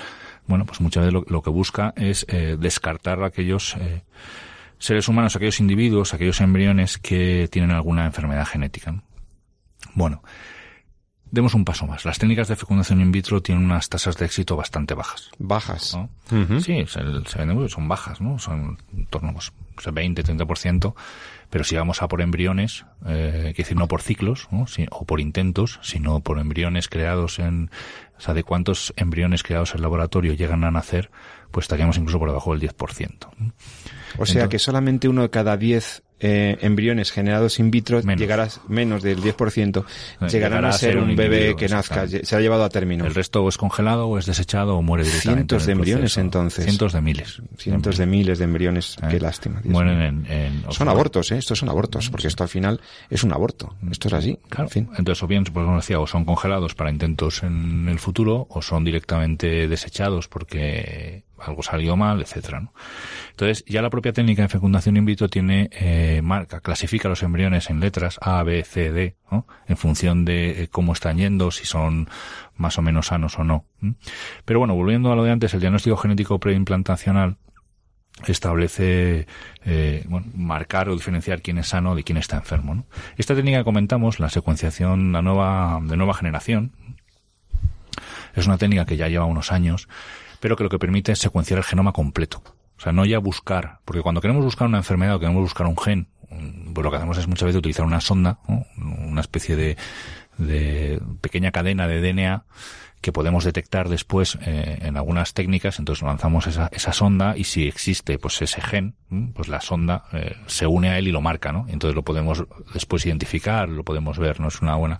bueno, pues muchas veces lo, lo que busca es eh, descartar a aquellos eh, seres humanos, aquellos individuos, aquellos embriones que tienen alguna enfermedad genética. ¿no? Bueno, demos un paso más. Las técnicas de fecundación in vitro tienen unas tasas de éxito bastante bajas. Bajas. ¿no? Uh -huh. Sí, se, se venden, son bajas, ¿no? Son en torno pues, 20, 30%. Pero si vamos a por embriones, eh, que decir no por ciclos, ¿no? Si, o por intentos, sino por embriones creados en, o sea, de cuántos embriones creados en laboratorio llegan a nacer, pues estaríamos incluso por debajo del 10%. O sea Entonces, que solamente uno de cada 10 eh, embriones generados in vitro menos. llegará menos del 10%, llegarán llegará a ser un, bebé que nazca, se ha llevado a término. El resto o es congelado o es desechado o muere directamente. Cientos de embriones entonces. Cientos de miles. Cientos de miles de embriones, eh, qué lástima. Dios mueren en, en, Son abortos, ¿eh? estos son abortos, porque esto al final es un aborto. Esto es así. Claro. En fin. Entonces, o bien, pues como decía, o son congelados para intentos en el futuro, o son directamente desechados porque algo salió mal, etcétera. ¿no? Entonces, ya la propia técnica de fecundación in vitro tiene eh, marca, clasifica los embriones en letras A, B, C, D, ¿no? en función de eh, cómo están yendo, si son más o menos sanos o no. Pero bueno, volviendo a lo de antes, el diagnóstico genético preimplantacional establece eh, bueno, marcar o diferenciar quién es sano de quién está enfermo. Esta técnica que comentamos, la secuenciación la nueva, de nueva generación, es una técnica que ya lleva unos años pero que lo que permite es secuenciar el genoma completo. O sea, no ya buscar, porque cuando queremos buscar una enfermedad o queremos buscar un gen, pues lo que hacemos es muchas veces utilizar una sonda, una especie de, de pequeña cadena de DNA que podemos detectar después eh, en algunas técnicas, entonces lanzamos esa, esa sonda y si existe pues ese gen, pues la sonda eh, se une a él y lo marca, ¿no? Entonces lo podemos después identificar, lo podemos ver, ¿no? Es una buena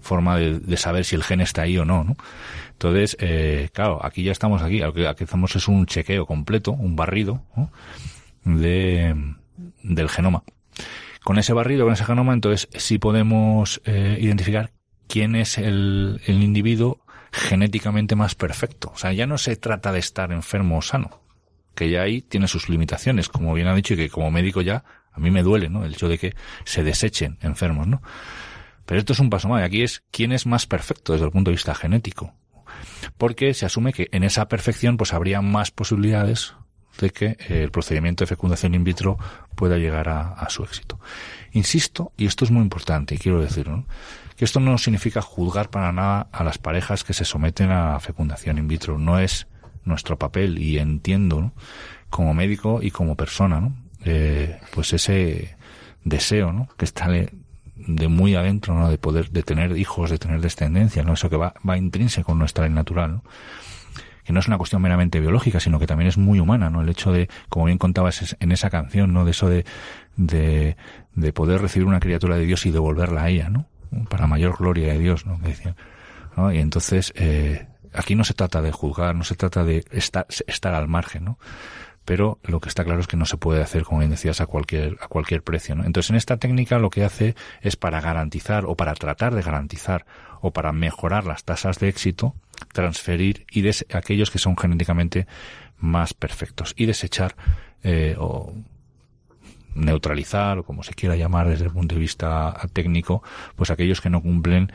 forma de, de saber si el gen está ahí o no, ¿no? Entonces, eh, claro, aquí ya estamos aquí, lo que hacemos es un chequeo completo, un barrido ¿no? de, del genoma. Con ese barrido, con ese genoma, entonces sí podemos eh, identificar quién es el, el individuo genéticamente más perfecto. O sea, ya no se trata de estar enfermo o sano, que ya ahí tiene sus limitaciones, como bien ha dicho, y que como médico ya a mí me duele, ¿no? El hecho de que se desechen enfermos, ¿no? Pero esto es un paso más, y aquí es quién es más perfecto desde el punto de vista genético. Porque se asume que en esa perfección pues habría más posibilidades de que el procedimiento de fecundación in vitro pueda llegar a, a su éxito. Insisto, y esto es muy importante, y quiero decirlo, ¿no? Esto no significa juzgar para nada a las parejas que se someten a fecundación in vitro. No es nuestro papel y entiendo, ¿no? como médico y como persona, ¿no? Eh, pues ese deseo, ¿no? Que está de muy adentro, ¿no? De poder, de tener hijos, de tener descendencia, ¿no? Eso que va, va intrínseco en nuestra ley natural, ¿no? que no es una cuestión meramente biológica, sino que también es muy humana, ¿no? El hecho de, como bien contabas en esa canción, ¿no? De eso de, de, de poder recibir una criatura de Dios y devolverla a ella, ¿no? Para mayor gloria de Dios, ¿no? Decían. Y entonces, eh, aquí no se trata de juzgar, no se trata de estar, estar al margen, ¿no? pero lo que está claro es que no se puede hacer, como bien decías, a cualquier, a cualquier precio. ¿no? Entonces, en esta técnica lo que hace es para garantizar o para tratar de garantizar o para mejorar las tasas de éxito, transferir y des aquellos que son genéticamente más perfectos y desechar eh, o neutralizar o como se quiera llamar desde el punto de vista técnico, pues aquellos que no cumplen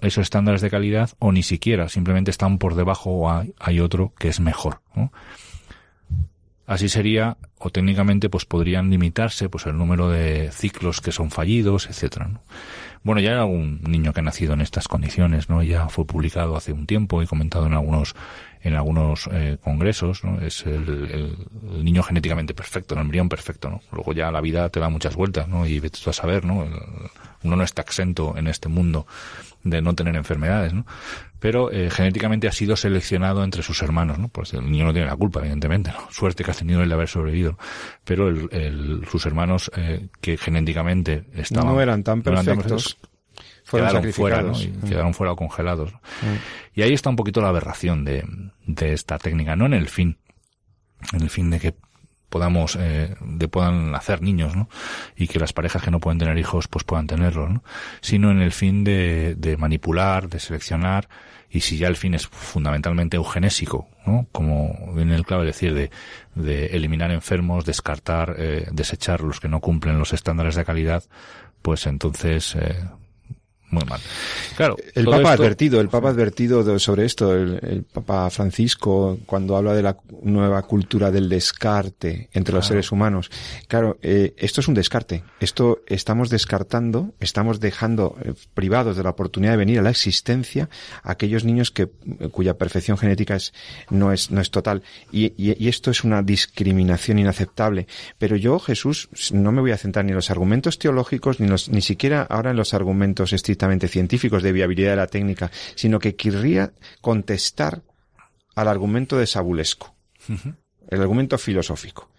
esos estándares de calidad o ni siquiera simplemente están por debajo o hay, otro que es mejor. Así sería, o técnicamente, pues podrían limitarse, pues el número de ciclos que son fallidos, etcétera. Bueno, ya hay algún niño que ha nacido en estas condiciones, ¿no? Ya fue publicado hace un tiempo y comentado en algunos en algunos eh, congresos, ¿no? Es el, niño genéticamente perfecto, el embrión perfecto, ¿no? Luego ya la vida te da muchas vueltas, ¿no? Y vete tú a saber, ¿no? uno no está exento en este mundo de no tener enfermedades, ¿no? Pero eh, genéticamente ha sido seleccionado entre sus hermanos, ¿no? Pues el niño no tiene la culpa, evidentemente, ¿no? Suerte que ha tenido el de haber sobrevivido. Pero el, sus hermanos eh, que genéticamente estaban... No eran tan perfectos. Fueron quedaron fuera, ¿no? Y mm. quedaron fuera o congelados. Mm. Y ahí está un poquito la aberración de, de esta técnica, no en el fin, en el fin de que podamos eh, de puedan hacer niños ¿no? y que las parejas que no pueden tener hijos pues puedan tenerlos ¿no? sino en el fin de, de manipular de seleccionar y si ya el fin es fundamentalmente eugenésico ¿no? como viene el clave decir de, de eliminar enfermos descartar eh, desechar los que no cumplen los estándares de calidad pues entonces eh, muy mal. Claro. El Papa ha advertido, el Papa ha advertido sobre esto, el, Papa Francisco, cuando habla de la nueva cultura del descarte entre los seres humanos. Claro, eh, esto es un descarte. Esto estamos descartando, estamos dejando eh, privados de la oportunidad de venir a la existencia a aquellos niños que, cuya perfección genética es, no es, no es total. Y, y, esto es una discriminación inaceptable. Pero yo, Jesús, no me voy a centrar ni en los argumentos teológicos, ni, los, ni siquiera ahora en los argumentos estrictamente científicos de viabilidad de la técnica, sino que querría contestar al argumento de Sabulesco, el argumento filosófico.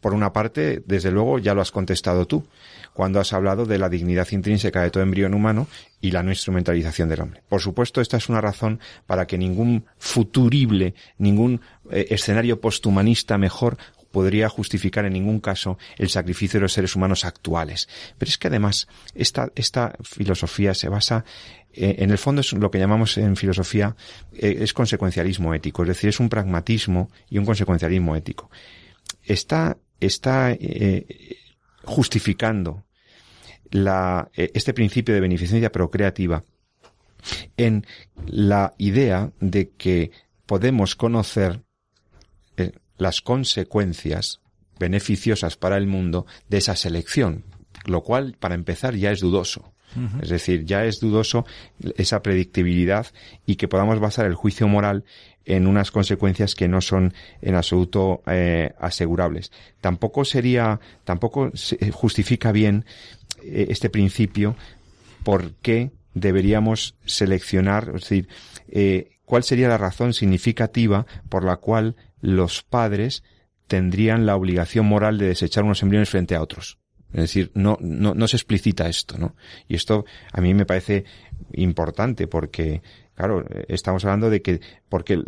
Por una parte, desde luego, ya lo has contestado tú, cuando has hablado de la dignidad intrínseca de todo embrión humano y la no instrumentalización del hombre. Por supuesto, esta es una razón para que ningún futurible, ningún eh, escenario posthumanista mejor podría justificar en ningún caso el sacrificio de los seres humanos actuales. Pero es que además esta, esta filosofía se basa eh, en el fondo es lo que llamamos en filosofía eh, es consecuencialismo ético, es decir, es un pragmatismo y un consecuencialismo ético. Está, está eh, justificando la, este principio de beneficencia procreativa en la idea de que podemos conocer las consecuencias beneficiosas para el mundo de esa selección, lo cual, para empezar, ya es dudoso. Es decir, ya es dudoso esa predictibilidad y que podamos basar el juicio moral en unas consecuencias que no son en absoluto eh, asegurables. Tampoco sería, tampoco justifica bien eh, este principio por qué deberíamos seleccionar, es decir, eh, cuál sería la razón significativa por la cual los padres tendrían la obligación moral de desechar unos embriones frente a otros. Es decir, no, no, no se explicita esto, ¿no? Y esto a mí me parece importante porque, claro, estamos hablando de que, porque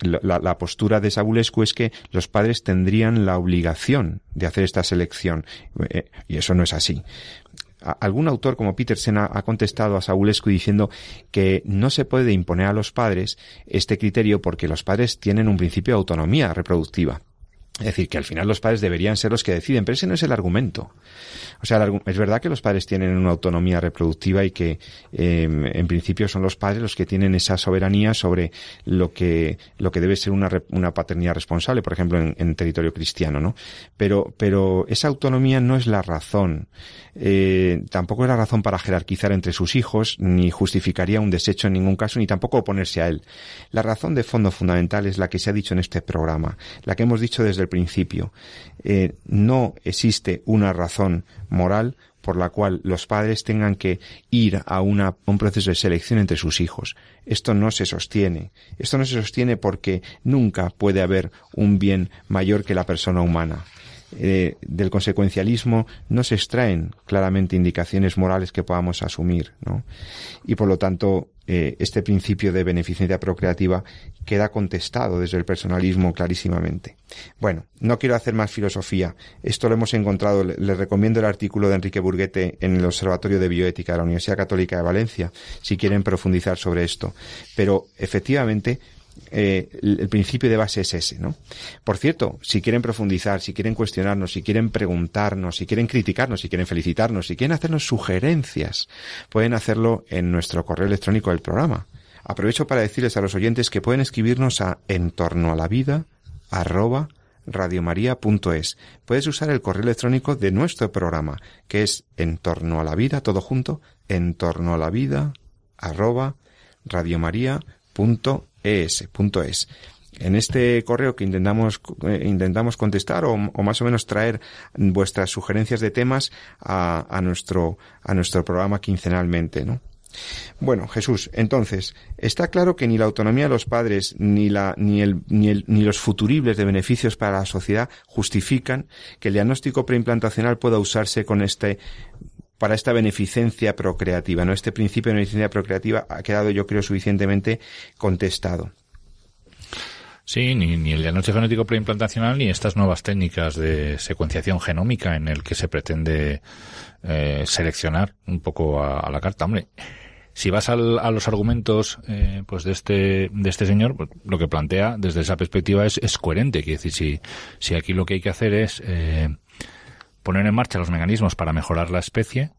la, la, postura de Sabulescu es que los padres tendrían la obligación de hacer esta selección. Eh, y eso no es así algún autor como Petersen ha, contestado a Saulescu diciendo que no se puede imponer a los padres este criterio porque los padres tienen un principio de autonomía reproductiva. Es decir, que al final los padres deberían ser los que deciden, pero ese no es el argumento. O sea, es verdad que los padres tienen una autonomía reproductiva y que em, en principio son los padres los que tienen esa soberanía sobre lo que, lo que debe ser una, una paternidad responsable, por ejemplo, en, territorio cristiano, ¿no? Pero, pero esa autonomía no es la razón. Eh, tampoco es la razón para jerarquizar entre sus hijos, ni justificaría un desecho en ningún caso, ni tampoco oponerse a él. La razón de fondo fundamental es la que se ha dicho en este programa, la que hemos dicho desde principio. Eh, no existe una razón moral por la cual los padres tengan que ir a una, un proceso de selección entre sus hijos. Esto no se sostiene. Esto no se sostiene porque nunca puede haber un bien mayor que la persona humana. Eh, del consecuencialismo no se extraen claramente indicaciones morales que podamos asumir, ¿no? Y por lo tanto, eh, este principio de beneficencia procreativa queda contestado desde el personalismo clarísimamente. Bueno, no quiero hacer más filosofía. Esto lo hemos encontrado, les recomiendo el artículo de Enrique Burguete en el Observatorio de Bioética de la Universidad Católica de Valencia, si quieren profundizar sobre esto. Pero efectivamente, eh, el principio de base es ese, ¿no? Por cierto, si quieren profundizar, si quieren cuestionarnos, si quieren preguntarnos, si quieren criticarnos, si quieren felicitarnos, si quieren hacernos sugerencias, pueden hacerlo en nuestro correo electrónico del programa. Aprovecho para decirles a los oyentes que pueden escribirnos a entorno a la vida arroba radiomaria.es. Puedes usar el correo electrónico de nuestro programa, que es entorno a la vida, todo junto, entorno a la arroba radiomaria.es. En este correo que intentamos, eh, intentamos contestar o, más o menos traer vuestras sugerencias de temas a, a, nuestro, a nuestro programa quincenalmente, ¿no? Bueno, Jesús, entonces, está claro que ni la autonomía de los padres ni, la, ni, el, ni, el, ni los futuribles de beneficios para la sociedad justifican que el diagnóstico preimplantacional pueda usarse con este para esta beneficencia procreativa, ¿no? Este principio de beneficencia procreativa ha quedado, yo creo, suficientemente contestado. Sí, ni, ni el diagnóstico genético preimplantacional ni estas nuevas técnicas de secuenciación genómica en el que se pretende eh, seleccionar un poco a, a, la carta. Hombre, si vas al, a los argumentos eh, pues de este de este señor, pues, lo que plantea desde esa perspectiva es, es coherente. Quiere decir, si, si aquí lo que hay que hacer es eh, poner en marcha los mecanismos para mejorar la especie,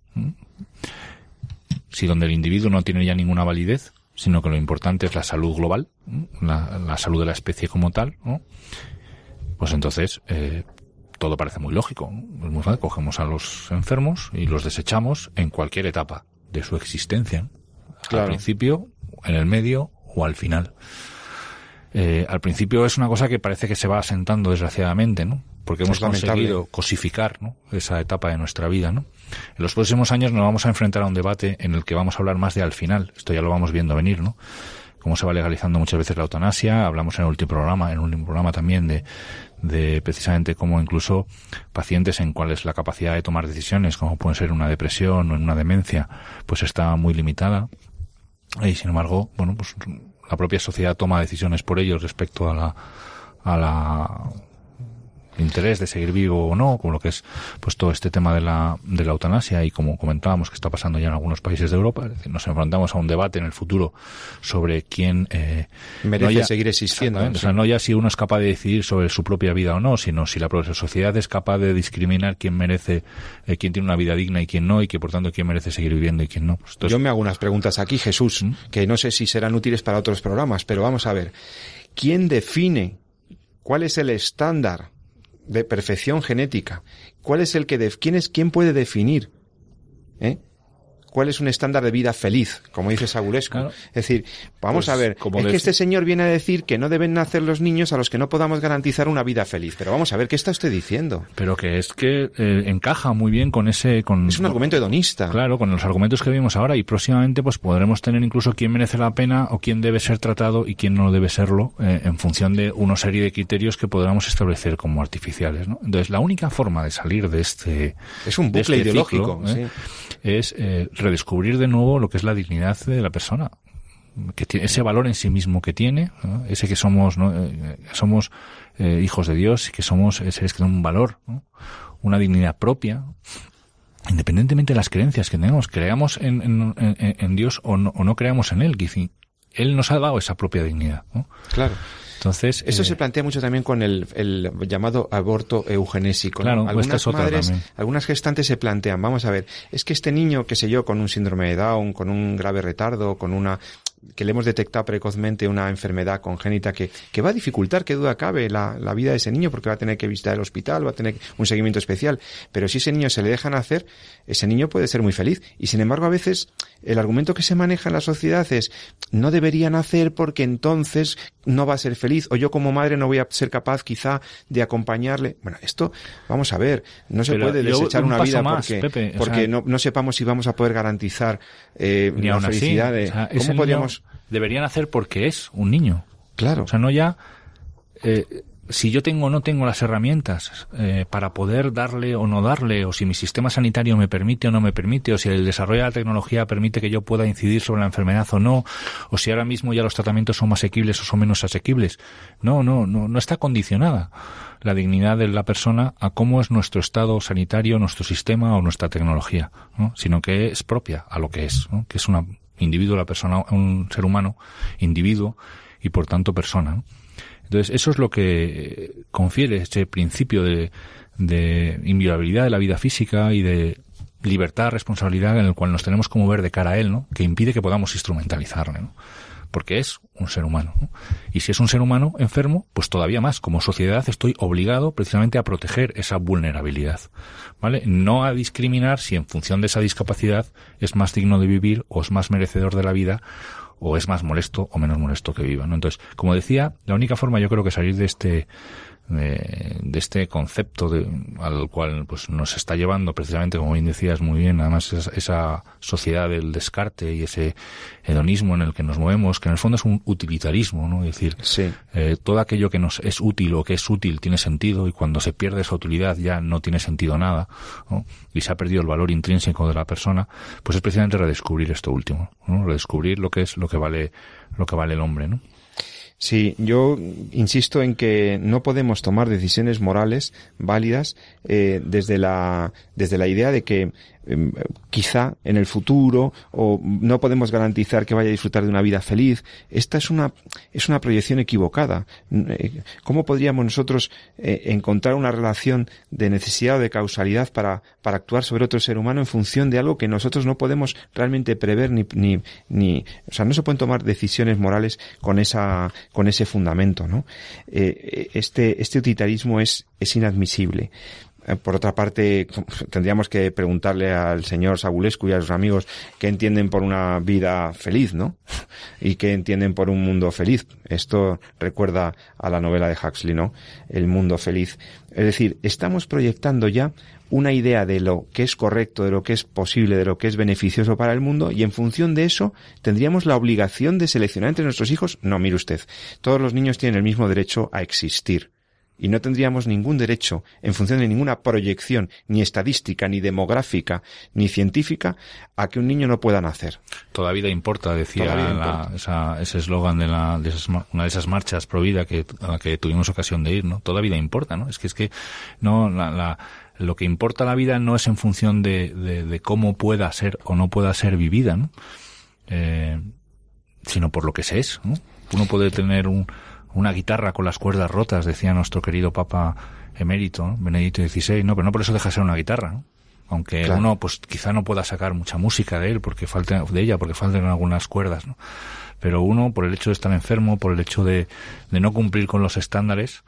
si donde el individuo no tiene ya ninguna validez, sino que lo importante es la salud global, la, la salud de la especie como tal, ¿no? pues entonces eh, todo parece muy lógico. Es muy fácil. Cogemos a los enfermos y los desechamos en cualquier etapa de su existencia. Claro. Al principio, en el medio o al final. Eh, al principio es una cosa que parece que se va asentando desgraciadamente, ¿no? Porque hemos conseguido cosificar ¿no? esa etapa de nuestra vida, ¿no? En los próximos años nos vamos a enfrentar a un debate en el que vamos a hablar más de al final. Esto ya lo vamos viendo venir, ¿no? Cómo se va legalizando muchas veces la eutanasia. Hablamos en el último programa, en un último programa también de, de precisamente cómo incluso pacientes en cuales la capacidad de tomar decisiones, como puede ser una depresión o en una demencia, pues está muy limitada. Y sin embargo, bueno, pues la propia sociedad toma decisiones por ellos respecto a la, a la interés de seguir vivo o no, con lo que es pues todo este tema de la, de la eutanasia y como comentábamos que está pasando ya en algunos países de Europa, es decir, nos enfrentamos a un debate en el futuro sobre quién eh, merece no ya, seguir existiendo. O sea, no ya si uno es capaz de decidir sobre su propia vida o no, sino si la propia sociedad es capaz de discriminar quién merece, eh, quién tiene una vida digna y quién no, y que por tanto quién merece seguir viviendo y quién no. Pues entonces, Yo me hago unas preguntas aquí, Jesús, ¿Mm? que no sé si serán útiles para otros programas, pero vamos a ver. ¿Quién define cuál es el estándar de perfección genética. ¿Cuál es el que de, quién es quién puede definir? ¿Eh? ¿Cuál es un estándar de vida feliz? Como dice Sagulescu. Claro. Es decir, vamos pues, a ver, es que este señor viene a decir que no deben nacer los niños a los que no podamos garantizar una vida feliz. Pero vamos a ver, ¿qué está usted diciendo? Pero que es que eh, encaja muy bien con ese... Con, es un argumento hedonista. Claro, con los argumentos que vimos ahora y próximamente pues podremos tener incluso quién merece la pena o quién debe ser tratado y quién no debe serlo eh, en función de una serie de criterios que podamos establecer como artificiales. ¿no? Entonces, la única forma de salir de este... Es un bucle este ideológico. Ciclo, ¿eh? Es redescubrir de nuevo lo que es la dignidad de la persona que tiene ese valor en sí mismo que tiene ese que somos ¿no? eh, somos eh, hijos de Dios y que somos seres que tienen un valor una dignidad propia independientemente de las creencias que tenemos creamos en, en, Dios o no, o no, creamos en él él nos ha dado esa propia dignidad claro entonces, eso eh, se plantea mucho también con el, el llamado aborto eugenésico. Claro, ¿no? algunas madres, algunas gestantes se plantean, vamos a ver, es que este niño, qué sé yo, con un síndrome de Down, con un grave retardo, con una que le hemos detectado precozmente una enfermedad congénita que, que va a dificultar, que duda cabe, la, la, vida de ese niño, porque va a tener que visitar el hospital, va a tener un seguimiento especial. Pero si ese niño se le dejan hacer, ese niño puede ser muy feliz. Y sin embargo, a veces el argumento que se maneja en la sociedad es no deberían hacer porque entonces no va a ser feliz, o yo como madre no voy a ser capaz quizá de acompañarle. Bueno, esto, vamos a ver, no se Pero puede desechar un una vida más, porque, Pepe, porque sea, no, no, sepamos si vamos a poder garantizar eh, ni felicidad así, de o sea, cómo podríamos deberían hacer porque es un niño. Claro. O sea, no ya eh, si yo tengo o no tengo las herramientas eh, para poder darle o no darle, o si mi sistema sanitario me permite o no me permite, o si el desarrollo de la tecnología permite que yo pueda incidir sobre la enfermedad o no, o si ahora mismo ya los tratamientos son más asequibles o son menos asequibles. No, no, no, no está condicionada la dignidad de la persona a cómo es nuestro estado sanitario, nuestro sistema o nuestra tecnología, ¿no? sino que es propia a lo que es, ¿no? que es un individuo, la persona, un ser humano, individuo y por tanto persona. ¿no? Entonces, eso es lo que confiere ese principio de, de inviolabilidad de la vida física y de libertad, responsabilidad en el cual nos tenemos que mover de cara a él, ¿no? Que impide que podamos instrumentalizarle, ¿no? Porque es un ser humano. ¿no? Y si es un ser humano enfermo, pues todavía más. Como sociedad estoy obligado precisamente a proteger esa vulnerabilidad. ¿Vale? No a discriminar si en función de esa discapacidad es más digno de vivir o es más merecedor de la vida o es más molesto o menos molesto que viva. ¿no? Entonces, como decía, la única forma yo creo que salir de este de, de, este concepto de, al cual pues nos está llevando precisamente como bien decías muy bien además esa, esa, sociedad del descarte y ese hedonismo en el que nos movemos que en el fondo es un utilitarismo no es decir sí. eh, todo aquello que nos es útil o que es útil tiene sentido y cuando se pierde esa utilidad ya no tiene sentido nada ¿no? y se ha perdido el valor intrínseco de la persona pues es precisamente redescubrir esto último ¿no? redescubrir lo que es lo que vale lo que vale el hombre no Sí, yo insisto en que no podemos tomar decisiones morales válidas eh, desde la desde la idea de que eh, quizá en el futuro o no podemos garantizar que vaya a disfrutar de una vida feliz. Esta es una es una proyección equivocada. Eh, ¿Cómo podríamos nosotros eh, encontrar una relación de necesidad o de causalidad para para actuar sobre otro ser humano en función de algo que nosotros no podemos realmente prever ni ni ni o sea no se pueden tomar decisiones morales con esa con ese fundamento, ¿no? Eh, este este utilitarismo es es inadmisible. Por otra parte, tendríamos que preguntarle al señor Sabulescu y a sus amigos qué entienden por una vida feliz, ¿no? Y qué entienden por un mundo feliz. Esto recuerda a la novela de Huxley, ¿no? El mundo feliz. Es decir, estamos proyectando ya una idea de lo que es correcto, de lo que es posible, de lo que es beneficioso para el mundo y en función de eso tendríamos la obligación de seleccionar entre nuestros hijos. No, mire usted, todos los niños tienen el mismo derecho a existir y no tendríamos ningún derecho, en función de ninguna proyección, ni estadística, ni demográfica, ni científica, a que un niño no pueda nacer. Toda vida importa, decía vida importa. La, esa, ese eslogan de, la, de esas, una de esas marchas pro vida que, a la que tuvimos ocasión de ir, ¿no? Toda vida importa, ¿no? Es que es que no la, la lo que importa la vida no es en función de, de, de cómo pueda ser o no pueda ser vivida, ¿no? Eh, sino por lo que se es, ¿no? Uno puede tener un, una guitarra con las cuerdas rotas, decía nuestro querido Papa emérito, ¿no? Benedicto XVI, no, pero no por eso deja de ser una guitarra, ¿no? Aunque claro. uno, pues quizá no pueda sacar mucha música de él, porque falta, de ella, porque faltan algunas cuerdas, ¿no? Pero uno, por el hecho de estar enfermo, por el hecho de, de no cumplir con los estándares,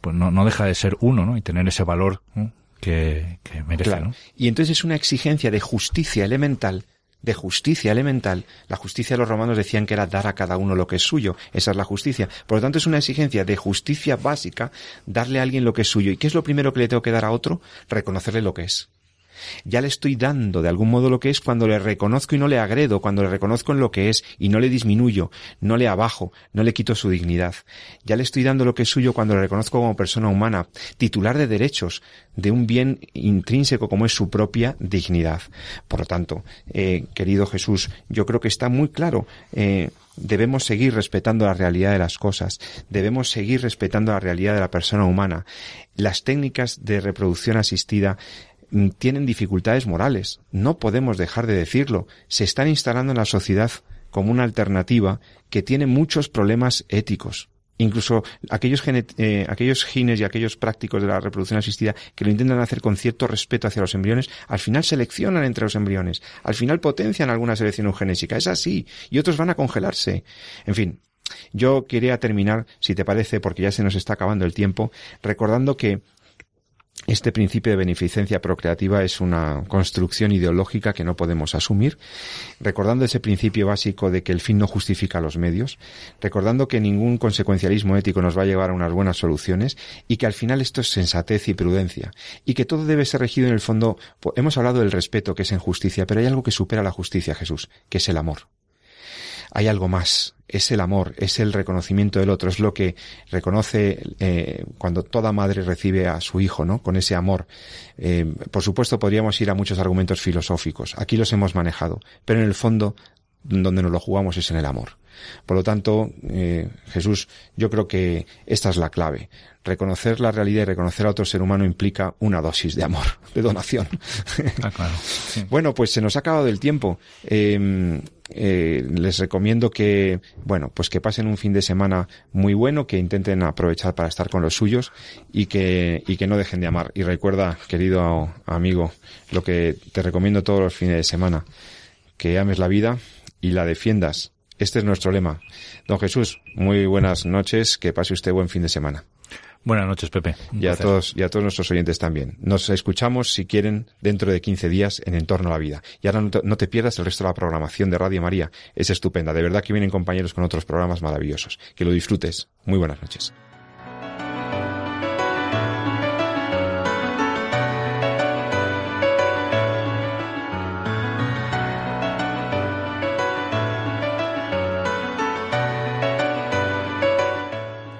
pues no, no deja de ser uno, ¿no? Y tener ese valor ¿no? que, que merece, claro. ¿no? Y entonces es una exigencia de justicia elemental de justicia elemental, la justicia de los romanos decían que era dar a cada uno lo que es suyo. Esa es la justicia. Por lo tanto, es una exigencia de justicia básica darle a alguien lo que es suyo. ¿Y qué es lo primero que le tengo que dar a otro? Reconocerle lo que es. Ya le estoy dando de algún modo lo que es cuando le reconozco y no le agredo, cuando le reconozco en lo que es y no le disminuyo, no le abajo, no le quito su dignidad. Ya le estoy dando lo que es suyo cuando le reconozco como persona humana, titular de derechos, de un bien intrínseco como es su propia dignidad. Por lo tanto, eh, querido Jesús, yo creo que está muy claro. Eh, debemos seguir respetando la realidad de las cosas, debemos seguir respetando la realidad de la persona humana. Las técnicas de reproducción asistida tienen dificultades morales. No podemos dejar de decirlo. Se están instalando en la sociedad como una alternativa que tiene muchos problemas éticos. Incluso aquellos, eh, aquellos gines y aquellos prácticos de la reproducción asistida que lo intentan hacer con cierto respeto hacia los embriones, al final seleccionan entre los embriones, al final potencian alguna selección eugenésica. Es así. Y otros van a congelarse. En fin, yo quería terminar, si te parece, porque ya se nos está acabando el tiempo, recordando que este principio de beneficencia procreativa es una construcción ideológica que no podemos asumir, recordando ese principio básico de que el fin no justifica los medios, recordando que ningún consecuencialismo ético nos va a llevar a unas buenas soluciones y que al final esto es sensatez y prudencia y que todo debe ser regido en el fondo. Hemos hablado del respeto que es en justicia, pero hay algo que supera la justicia, Jesús, que es el amor. Hay algo más, es el amor, es el reconocimiento del otro, es lo que reconoce eh, cuando toda madre recibe a su hijo, ¿no? Con ese amor. Eh, por supuesto, podríamos ir a muchos argumentos filosóficos. Aquí los hemos manejado, pero en el fondo, donde nos lo jugamos es en el amor. Por lo tanto, eh, Jesús, yo creo que esta es la clave. Reconocer la realidad y reconocer a otro ser humano implica una dosis de amor, de donación. Ah, claro. Bueno, pues se nos ha acabado el tiempo. Eh, eh, les recomiendo que, bueno, pues que pasen un fin de semana muy bueno, que intenten aprovechar para estar con los suyos y que, y que no dejen de amar. Y recuerda, querido amigo, lo que te recomiendo todos los fines de semana, que ames la vida y la defiendas. Este es nuestro lema. Don Jesús, muy buenas noches, que pase usted buen fin de semana. Buenas noches, Pepe. Un Y a todos, y a todos nuestros oyentes también. Nos escuchamos, si quieren, dentro de 15 días en Entorno a la Vida. Y ahora no te, no te pierdas el resto de la programación de Radio María. Es estupenda. De verdad que vienen compañeros con otros programas maravillosos. Que lo disfrutes. Muy buenas noches.